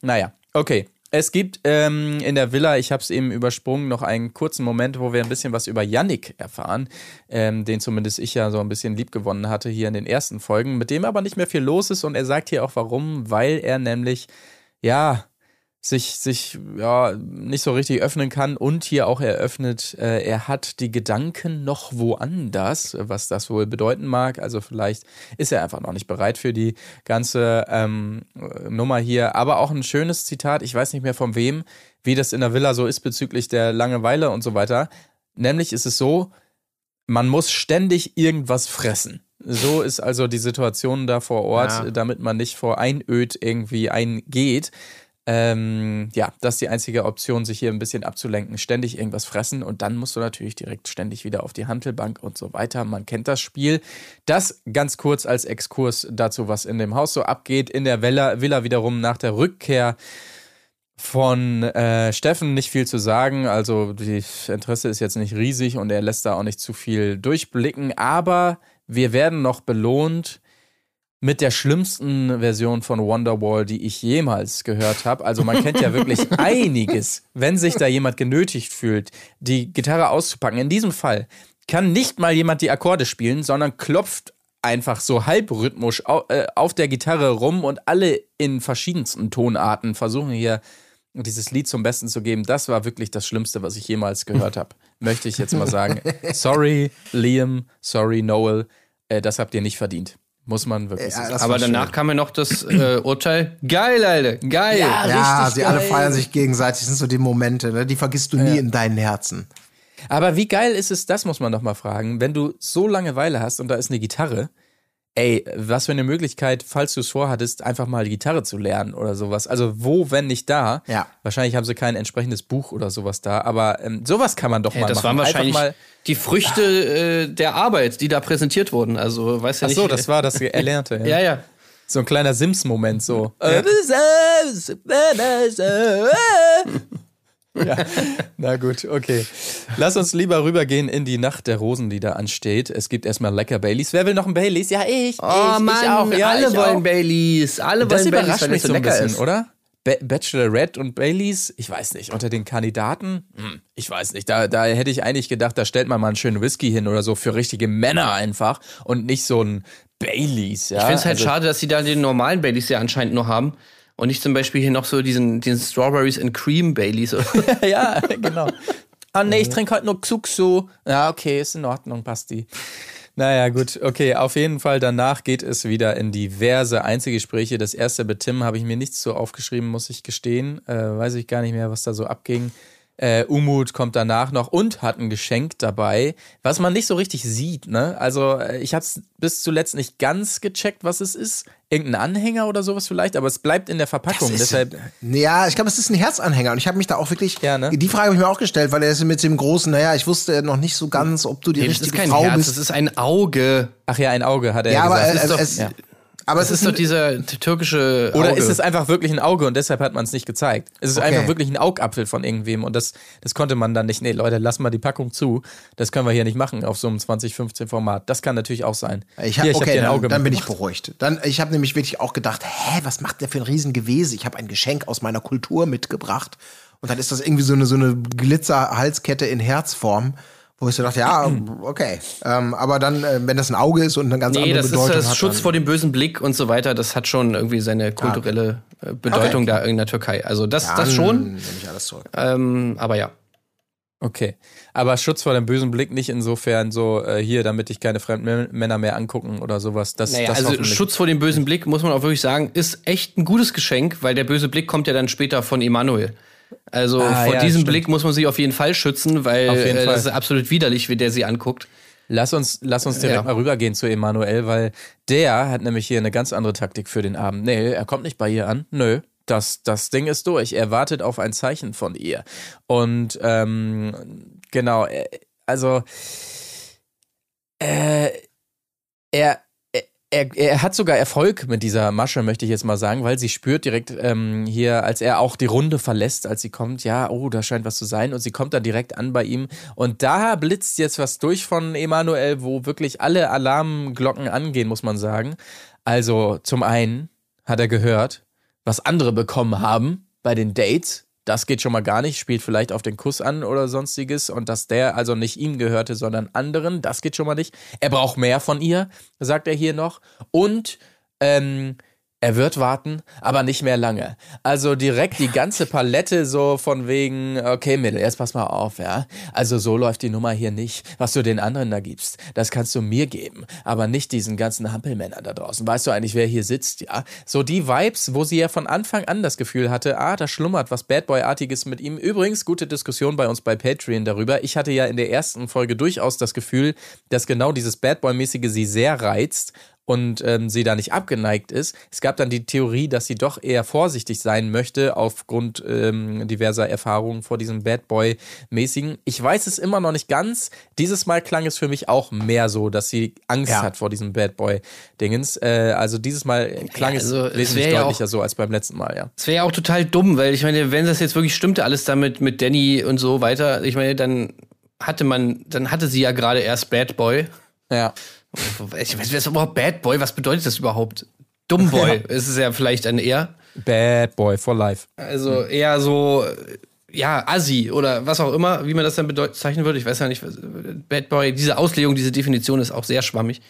Naja, okay. Es gibt ähm, in der Villa, ich habe es eben übersprungen, noch einen kurzen Moment, wo wir ein bisschen was über Yannick erfahren, ähm, den zumindest ich ja so ein bisschen lieb gewonnen hatte hier in den ersten Folgen, mit dem aber nicht mehr viel los ist und er sagt hier auch warum, weil er nämlich, ja, sich, sich ja, nicht so richtig öffnen kann und hier auch eröffnet, äh, er hat die Gedanken noch woanders, was das wohl bedeuten mag. Also vielleicht ist er einfach noch nicht bereit für die ganze ähm, Nummer hier. Aber auch ein schönes Zitat, ich weiß nicht mehr von wem, wie das in der Villa so ist bezüglich der Langeweile und so weiter. Nämlich ist es so, man muss ständig irgendwas fressen. So ist also die Situation da vor Ort, ja. damit man nicht vor Einöd irgendwie eingeht. Ähm, ja, das ist die einzige Option, sich hier ein bisschen abzulenken, ständig irgendwas fressen und dann musst du natürlich direkt ständig wieder auf die Handelbank und so weiter. Man kennt das Spiel. Das ganz kurz als Exkurs dazu, was in dem Haus so abgeht. In der Villa, Villa wiederum nach der Rückkehr von äh, Steffen nicht viel zu sagen. Also das Interesse ist jetzt nicht riesig und er lässt da auch nicht zu viel durchblicken. Aber wir werden noch belohnt mit der schlimmsten Version von Wonderwall, die ich jemals gehört habe. Also man kennt ja wirklich einiges, wenn sich da jemand genötigt fühlt, die Gitarre auszupacken. In diesem Fall kann nicht mal jemand die Akkorde spielen, sondern klopft einfach so halbrhythmisch äh, auf der Gitarre rum und alle in verschiedensten Tonarten versuchen hier dieses Lied zum Besten zu geben. Das war wirklich das Schlimmste, was ich jemals gehört habe. Möchte ich jetzt mal sagen. Sorry, Liam, sorry, Noel, äh, das habt ihr nicht verdient. Muss man wirklich ja, Aber danach schön. kam ja noch das äh, Urteil. Geil, Alter, geil. Ja, ja sie geil. alle feiern sich gegenseitig. Das sind so die Momente, ne? die vergisst du nie in deinen Herzen. Aber wie geil ist es, das muss man doch mal fragen, wenn du so Langeweile hast und da ist eine Gitarre ey, was für eine Möglichkeit, falls du es vorhattest, einfach mal die Gitarre zu lernen oder sowas. Also wo, wenn nicht da? Ja. Wahrscheinlich haben sie kein entsprechendes Buch oder sowas da, aber ähm, sowas kann man doch ja, mal das machen. Das waren wahrscheinlich mal die Früchte äh, der Arbeit, die da präsentiert wurden. Also, weiß ja Ach nicht. so, das war das Erlernte. Ja, ja. ja. So ein kleiner Sims-Moment so. Ja. ja, na gut, okay. Lass uns lieber rübergehen in die Nacht der Rosen, die da ansteht. Es gibt erstmal lecker Baileys. Wer will noch ein Baileys? Ja, ich. Oh ich, Mann, ich auch. Ja, alle wollen auch. Baileys. Alle das wollen Baileys, weil mich so lecker bisschen, ist. oder? Ba Bachelorette und Baileys, ich weiß nicht, unter den Kandidaten, hm, ich weiß nicht, da, da hätte ich eigentlich gedacht, da stellt man mal einen schönen Whisky hin oder so für richtige Männer einfach und nicht so ein Baileys, ja. Ich finde es halt also, schade, dass sie da den normalen Baileys ja anscheinend noch haben. Und nicht zum Beispiel hier noch so diesen, diesen Strawberries and Cream Baileys. ja, genau. Ah, nee, ich trinke heute nur Xuxu. Ja, okay, ist in Ordnung, passt die. Naja, gut, okay, auf jeden Fall danach geht es wieder in diverse Einzelgespräche. Das erste mit Tim habe ich mir nichts so aufgeschrieben, muss ich gestehen. Äh, weiß ich gar nicht mehr, was da so abging. Äh, Umut kommt danach noch und hat ein Geschenk dabei, was man nicht so richtig sieht. Ne? Also äh, ich habe es bis zuletzt nicht ganz gecheckt, was es ist. Irgendein Anhänger oder sowas vielleicht, aber es bleibt in der Verpackung. Ist, deshalb ja, ich glaube, es ist ein Herzanhänger und ich habe mich da auch wirklich. Ja, ne? Die Frage habe ich mir auch gestellt, weil er ist mit dem großen. Naja, ich wusste noch nicht so ganz, ob du die nee, richtige das ist kein Frau Herz, bist. Das ist ein Auge. Ach ja, ein Auge hat er ja, gesagt. Aber, äh, doch, es, ja. Aber es ist, ist doch dieser türkische. Auge. Oder ist es einfach wirklich ein Auge und deshalb hat man es nicht gezeigt? Es ist okay. einfach wirklich ein Augapfel von irgendwem und das, das konnte man dann nicht. Nee, Leute, lass mal die Packung zu. Das können wir hier nicht machen auf so einem 2015 Format. Das kann natürlich auch sein. Ich hab, hier, ich okay, hab dann, dann bin ich beruhigt. Dann, ich habe nämlich wirklich auch gedacht, hä, was macht der für ein Riesengewese? Ich habe ein Geschenk aus meiner Kultur mitgebracht und dann ist das irgendwie so eine so eine Glitzer-Halskette in Herzform. Wo ich so dachte, ja, okay. Ähm, aber dann, äh, wenn das ein Auge ist und eine ganz nee, andere Bedeutung hat. Nee, das ist das Schutz vor dem bösen Blick und so weiter. Das hat schon irgendwie seine kulturelle äh, Bedeutung okay. da in der Türkei. Also das, ja, das schon. Nehme ich alles zurück. Ähm, aber ja. Okay. Aber Schutz vor dem bösen Blick nicht insofern so äh, hier, damit ich keine fremden Männer mehr angucken oder sowas. Das, naja, das also Schutz vor dem bösen Blick, muss man auch wirklich sagen, ist echt ein gutes Geschenk, weil der böse Blick kommt ja dann später von Emanuel. Also Ah, vor ja, diesem stimmt. Blick muss man sich auf jeden Fall schützen, weil äh, Fall. das ist absolut widerlich, wie der sie anguckt. Lass uns, lass uns direkt Ja. mal rübergehen zu Emanuel, weil der hat nämlich hier eine ganz andere Taktik für den Abend. Nee, er kommt nicht bei ihr an. Nö. Das, das Ding ist durch. Er wartet auf ein Zeichen von ihr. Und ähm, genau, äh, also äh, er, er, er hat sogar Erfolg mit dieser Masche, möchte ich jetzt mal sagen, weil sie spürt direkt ähm, hier, als er auch die Runde verlässt, als sie kommt, ja, oh, da scheint was zu sein. Und sie kommt dann direkt an bei ihm. Und da blitzt jetzt was durch von Emanuel, wo wirklich alle Alarmglocken angehen, muss man sagen. Also zum einen hat er gehört, was andere bekommen haben bei den Dates. Das geht schon mal gar nicht, spielt vielleicht auf den Kuss an oder sonstiges und dass der also nicht ihm gehörte, sondern anderen, das geht schon mal nicht. Er braucht mehr von ihr, sagt er hier noch. Und ähm, er wird warten, aber nicht mehr lange. Also direkt die ganze Palette so von wegen, okay, Mädel, jetzt pass mal auf, ja. Also so läuft die Nummer hier nicht. Was du den anderen da gibst, das kannst du mir geben, aber nicht diesen ganzen Hampelmännern da draußen. Weißt du eigentlich, wer hier sitzt, ja? So die Vibes, wo sie ja von Anfang an das Gefühl hatte, ah, da schlummert was Bad Boy-artiges mit ihm. Übrigens, gute Diskussion bei uns bei Patreon darüber. Ich hatte ja in der ersten Folge durchaus das Gefühl, dass genau dieses Bad Boy-mäßige sie sehr reizt und ähm, sie da nicht abgeneigt ist. Es gab dann die Theorie, dass sie doch eher vorsichtig sein möchte aufgrund ähm, diverser Erfahrungen vor diesem Bad Boy-mäßigen. Ich weiß es immer noch nicht ganz. Dieses Mal klang es für mich auch mehr so, dass sie Angst Ja. hat vor diesem Bad Boy-Dingens. Äh, also dieses Mal klang Ja, also es es wesentlich wär ja deutlicher so als beim letzten Mal, ja. Es wäre ja auch total dumm, weil ich meine, wenn das jetzt wirklich stimmte, alles damit mit Danny und so weiter, ich meine, dann hatte man, dann hatte sie ja gerade erst Bad Boy. Ja. Ich weiß, wer ist überhaupt Bad Boy? Was bedeutet das überhaupt? Dummboy ist es ja vielleicht ein eher. Bad Boy for life. Also eher so, ja, Assi oder was auch immer, wie man das dann bezeichnen würde. Ich weiß ja nicht, Bad Boy, diese Auslegung, diese Definition ist auch sehr schwammig.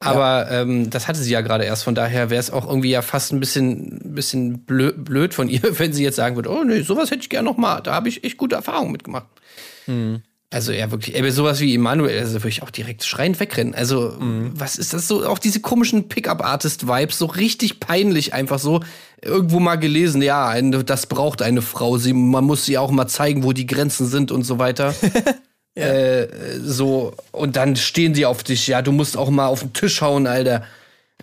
Aber ähm, das hatte sie ja gerade erst. Von daher wäre es auch irgendwie ja fast ein bisschen, bisschen blöd, blöd von ihr, wenn sie jetzt sagen würde, oh nee, sowas hätte ich gerne noch mal. Da habe ich echt gute Erfahrungen mitgemacht. Also ja, wirklich, ey, sowas wie Emanuel, also würde ich auch direkt schreiend wegrennen. Also, was ist das so? Auch diese komischen Pickup-Artist-Vibes, so richtig peinlich, einfach so irgendwo mal gelesen, ja, eine, das braucht eine Frau. Sie, man muss sie auch mal zeigen, wo die Grenzen sind und so weiter. äh, so, und dann stehen sie auf dich, ja, du musst auch mal auf den Tisch hauen, Alter.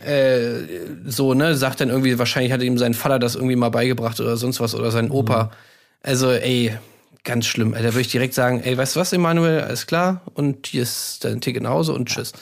Äh, so, ne, sagt dann irgendwie, wahrscheinlich hat ihm sein Vater das irgendwie mal beigebracht oder sonst was oder sein Opa. Also, ey, ganz schlimm. Ey, da würde ich direkt sagen, ey, weißt du was, Emanuel, alles klar und hier ist dein Ticket nach Hause und tschüss.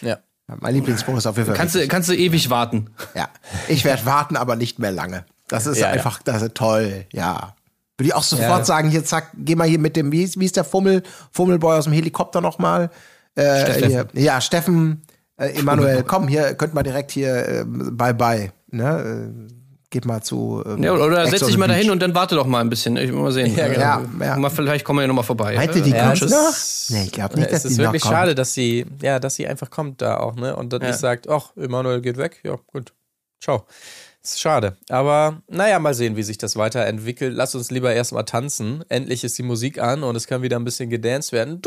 Ja. Mein Lieblingsspruch ist auf jeden Fall. Kannst du, kannst du ewig warten. Ja, ich werde warten, aber nicht mehr lange. Das ist Ja, einfach, das ist toll, ja. Würde ich auch sofort Ja. sagen, hier, zack, geh mal hier mit dem, wie, ist- wie ist der Fummel, Fummelboy aus dem Helikopter nochmal? Äh, Steffen. hier, ja, Steffen, äh, Emanuel, komm, hier, könnt mal direkt hier, äh, bye bye, ne? Geht mal zu. Ähm, Ja, oder setz dich mal dahin und dann warte doch mal ein bisschen. Ich will mal sehen. Ja, genau. Ja, ja. Mal, vielleicht kommen wir ja noch mal vorbei. Meint ihr, die Ja, kommt noch? Nee, ich glaube nicht, Ja, dass es ist wirklich kommt. schade, dass sie, ja, dass sie einfach kommt da auch, ne? Und dann Ja. nicht sagt, ach, Emanuel geht weg, ja, gut. Ciao. Ist schade. Aber naja, mal sehen, wie sich das weiterentwickelt. Lass uns lieber erstmal tanzen. Endlich ist die Musik an und es kann wieder ein bisschen gedanced werden.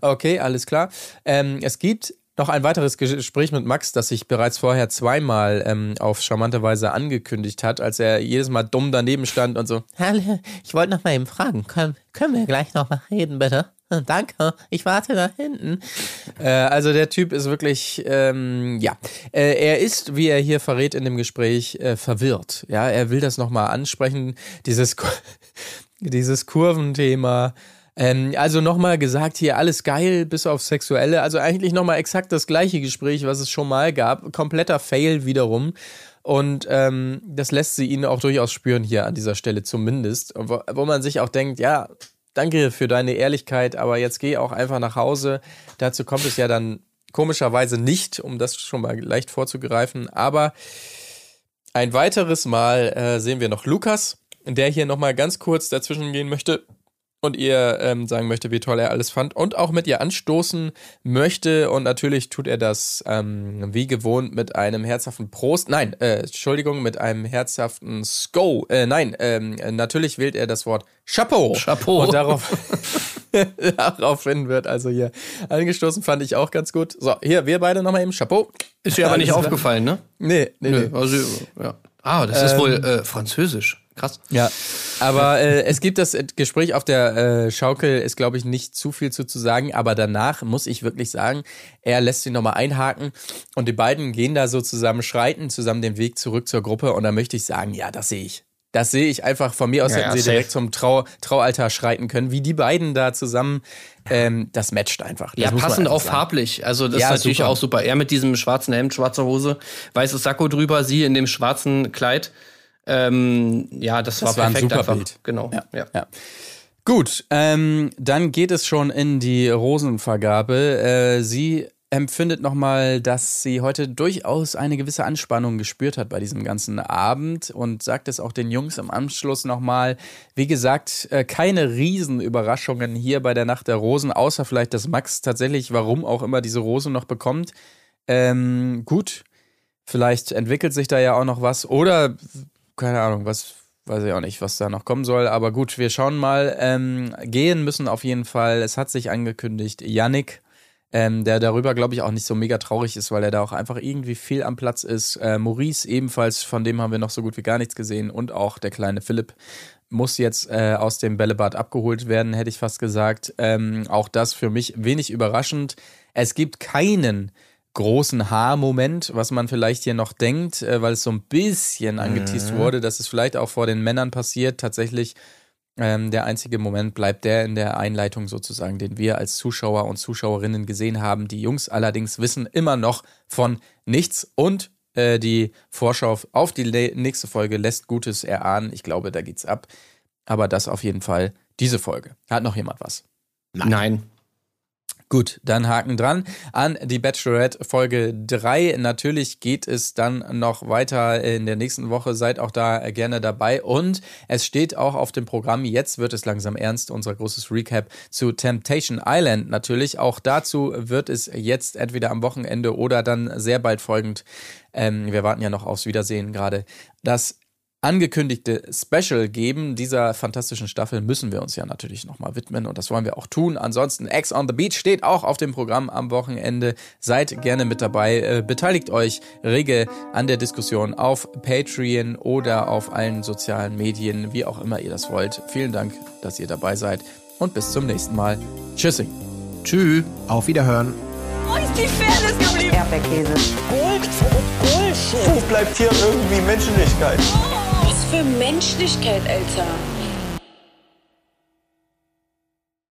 Okay, alles klar. Ähm, es gibt noch ein weiteres Gespräch mit Max, das sich bereits vorher zweimal ähm, auf charmante Weise angekündigt hat, als er jedes Mal dumm daneben stand und so. Hallo, ich wollte noch mal eben fragen, können, können wir gleich noch mal reden, bitte? Danke, ich warte da hinten. Äh, also der Typ ist wirklich, ähm, ja, äh, er ist, wie er hier verrät in dem Gespräch, äh, verwirrt. Ja, er will das nochmal ansprechen, dieses, dieses Kurventhema. Ähm, also nochmal gesagt, hier alles geil, bis auf Sexuelle. Also eigentlich nochmal exakt das gleiche Gespräch, was es schon mal gab. Kompletter Fail wiederum. Und ähm, das lässt sie ihn auch durchaus spüren hier an dieser Stelle zumindest. Wo, wo man sich auch denkt, ja, danke für deine Ehrlichkeit, aber jetzt geh auch einfach nach Hause. Dazu kommt es ja dann komischerweise nicht, um das schon mal leicht vorzugreifen. Aber ein weiteres Mal äh, sehen wir noch Lukas, der hier nochmal ganz kurz dazwischen gehen möchte und ihr ähm, sagen möchte, wie toll er alles fand und auch mit ihr anstoßen möchte. Und natürlich tut er das ähm, wie gewohnt mit einem herzhaften Prost. Nein, äh, Entschuldigung, mit einem herzhaften Sko. Äh, nein, ähm, natürlich wählt er das Wort Chapeau. Chapeau. Und darauf, daraufhin wird also hier angestoßen, fand ich auch ganz gut. So, hier, wir beide nochmal eben Chapeau. Ist dir aber nicht aufgefallen, ne? Nee, nee, nee. Nö, also, ja. Ah, das ist Ähm, wohl äh, französisch. Krass. Ja, aber äh, es gibt das Gespräch auf der äh, Schaukel, ist glaube ich nicht zu viel zu, zu sagen, aber danach muss ich wirklich sagen, er lässt sie nochmal einhaken und die beiden gehen da so zusammen, schreiten zusammen den Weg zurück zur Gruppe und da möchte ich sagen, ja, das sehe ich. Das sehe ich einfach von mir aus, ja, hätten ja, sie direkt zum Trau Traualtar schreiten können, wie die beiden da zusammen. Ähm, das matcht einfach. Das ja, passend auch sagen. farblich. Also das ja, ist natürlich super. auch super. Er mit diesem schwarzen Hemd, schwarzer Hose, weißes Sakko drüber, sie in dem schwarzen Kleid. Ähm, ja, das, das war, war perfekt ein super einfach. Bild. Genau. Ja, ja. ja. Gut, ähm, dann geht es schon in die Rosenvergabe. Äh, sie empfindet nochmal, dass sie heute durchaus eine gewisse Anspannung gespürt hat bei diesem ganzen Abend und sagt es auch den Jungs im Anschluss nochmal. Wie gesagt, äh, keine Riesenüberraschungen hier bei der Nacht der Rosen, außer vielleicht, dass Max tatsächlich, warum auch immer, diese Rose noch bekommt. Ähm, gut, vielleicht entwickelt sich da ja auch noch was oder keine Ahnung, was weiß ich auch nicht, was da noch kommen soll. Aber gut, wir schauen mal. Ähm, gehen müssen auf jeden Fall. Es hat sich angekündigt, Yannick ähm, der darüber, glaube ich, auch nicht so mega traurig ist, weil er da auch einfach irgendwie viel am Platz ist. Äh, Maurice ebenfalls, von dem haben wir noch so gut wie gar nichts gesehen. Und auch der kleine Philipp muss jetzt äh, aus dem Bällebad abgeholt werden, hätte ich fast gesagt. Ähm, auch das für mich wenig überraschend. Es gibt keinen großen Haarmoment, was man vielleicht hier noch denkt, äh, weil es so ein bisschen angeteased mhm. wurde, dass es vielleicht auch vor den Männern passiert. Tatsächlich ähm, der einzige Moment bleibt der in der Einleitung sozusagen, den wir als Zuschauer und Zuschauerinnen gesehen haben. Die Jungs allerdings wissen immer noch von nichts und äh, die Vorschau auf die nächste Folge lässt Gutes erahnen. Ich glaube, da geht's ab. Aber das auf jeden Fall diese Folge. Hat noch jemand was? Nein. Nein. Gut, dann Haken dran an die Bachelorette Folge 3. Natürlich geht es dann noch weiter in der nächsten Woche. Seid auch da gerne dabei. Und es steht auch auf dem Programm, jetzt wird es langsam ernst, unser großes Recap zu Temptation Island. Natürlich auch dazu wird es jetzt entweder am Wochenende oder dann sehr bald folgend. Ähm, wir warten ja noch aufs Wiedersehen gerade. Das angekündigte Special geben dieser fantastischen Staffel, müssen wir uns ja natürlich nochmal widmen und das wollen wir auch tun. Ansonsten X on the Beach steht auch auf dem Programm am Wochenende. Seid gerne mit dabei, äh, beteiligt euch rege an der Diskussion auf Patreon oder auf allen sozialen Medien, wie auch immer ihr das wollt. Vielen Dank, dass ihr dabei seid und bis zum nächsten Mal. Tschüssing. Tschüss. Auf Wiederhören. Wo ist die Fairness geblieben? Erdbeerkäse. Gold, Gold. Wo bleibt hier irgendwie Menschlichkeit? Für Menschlichkeit, Alter.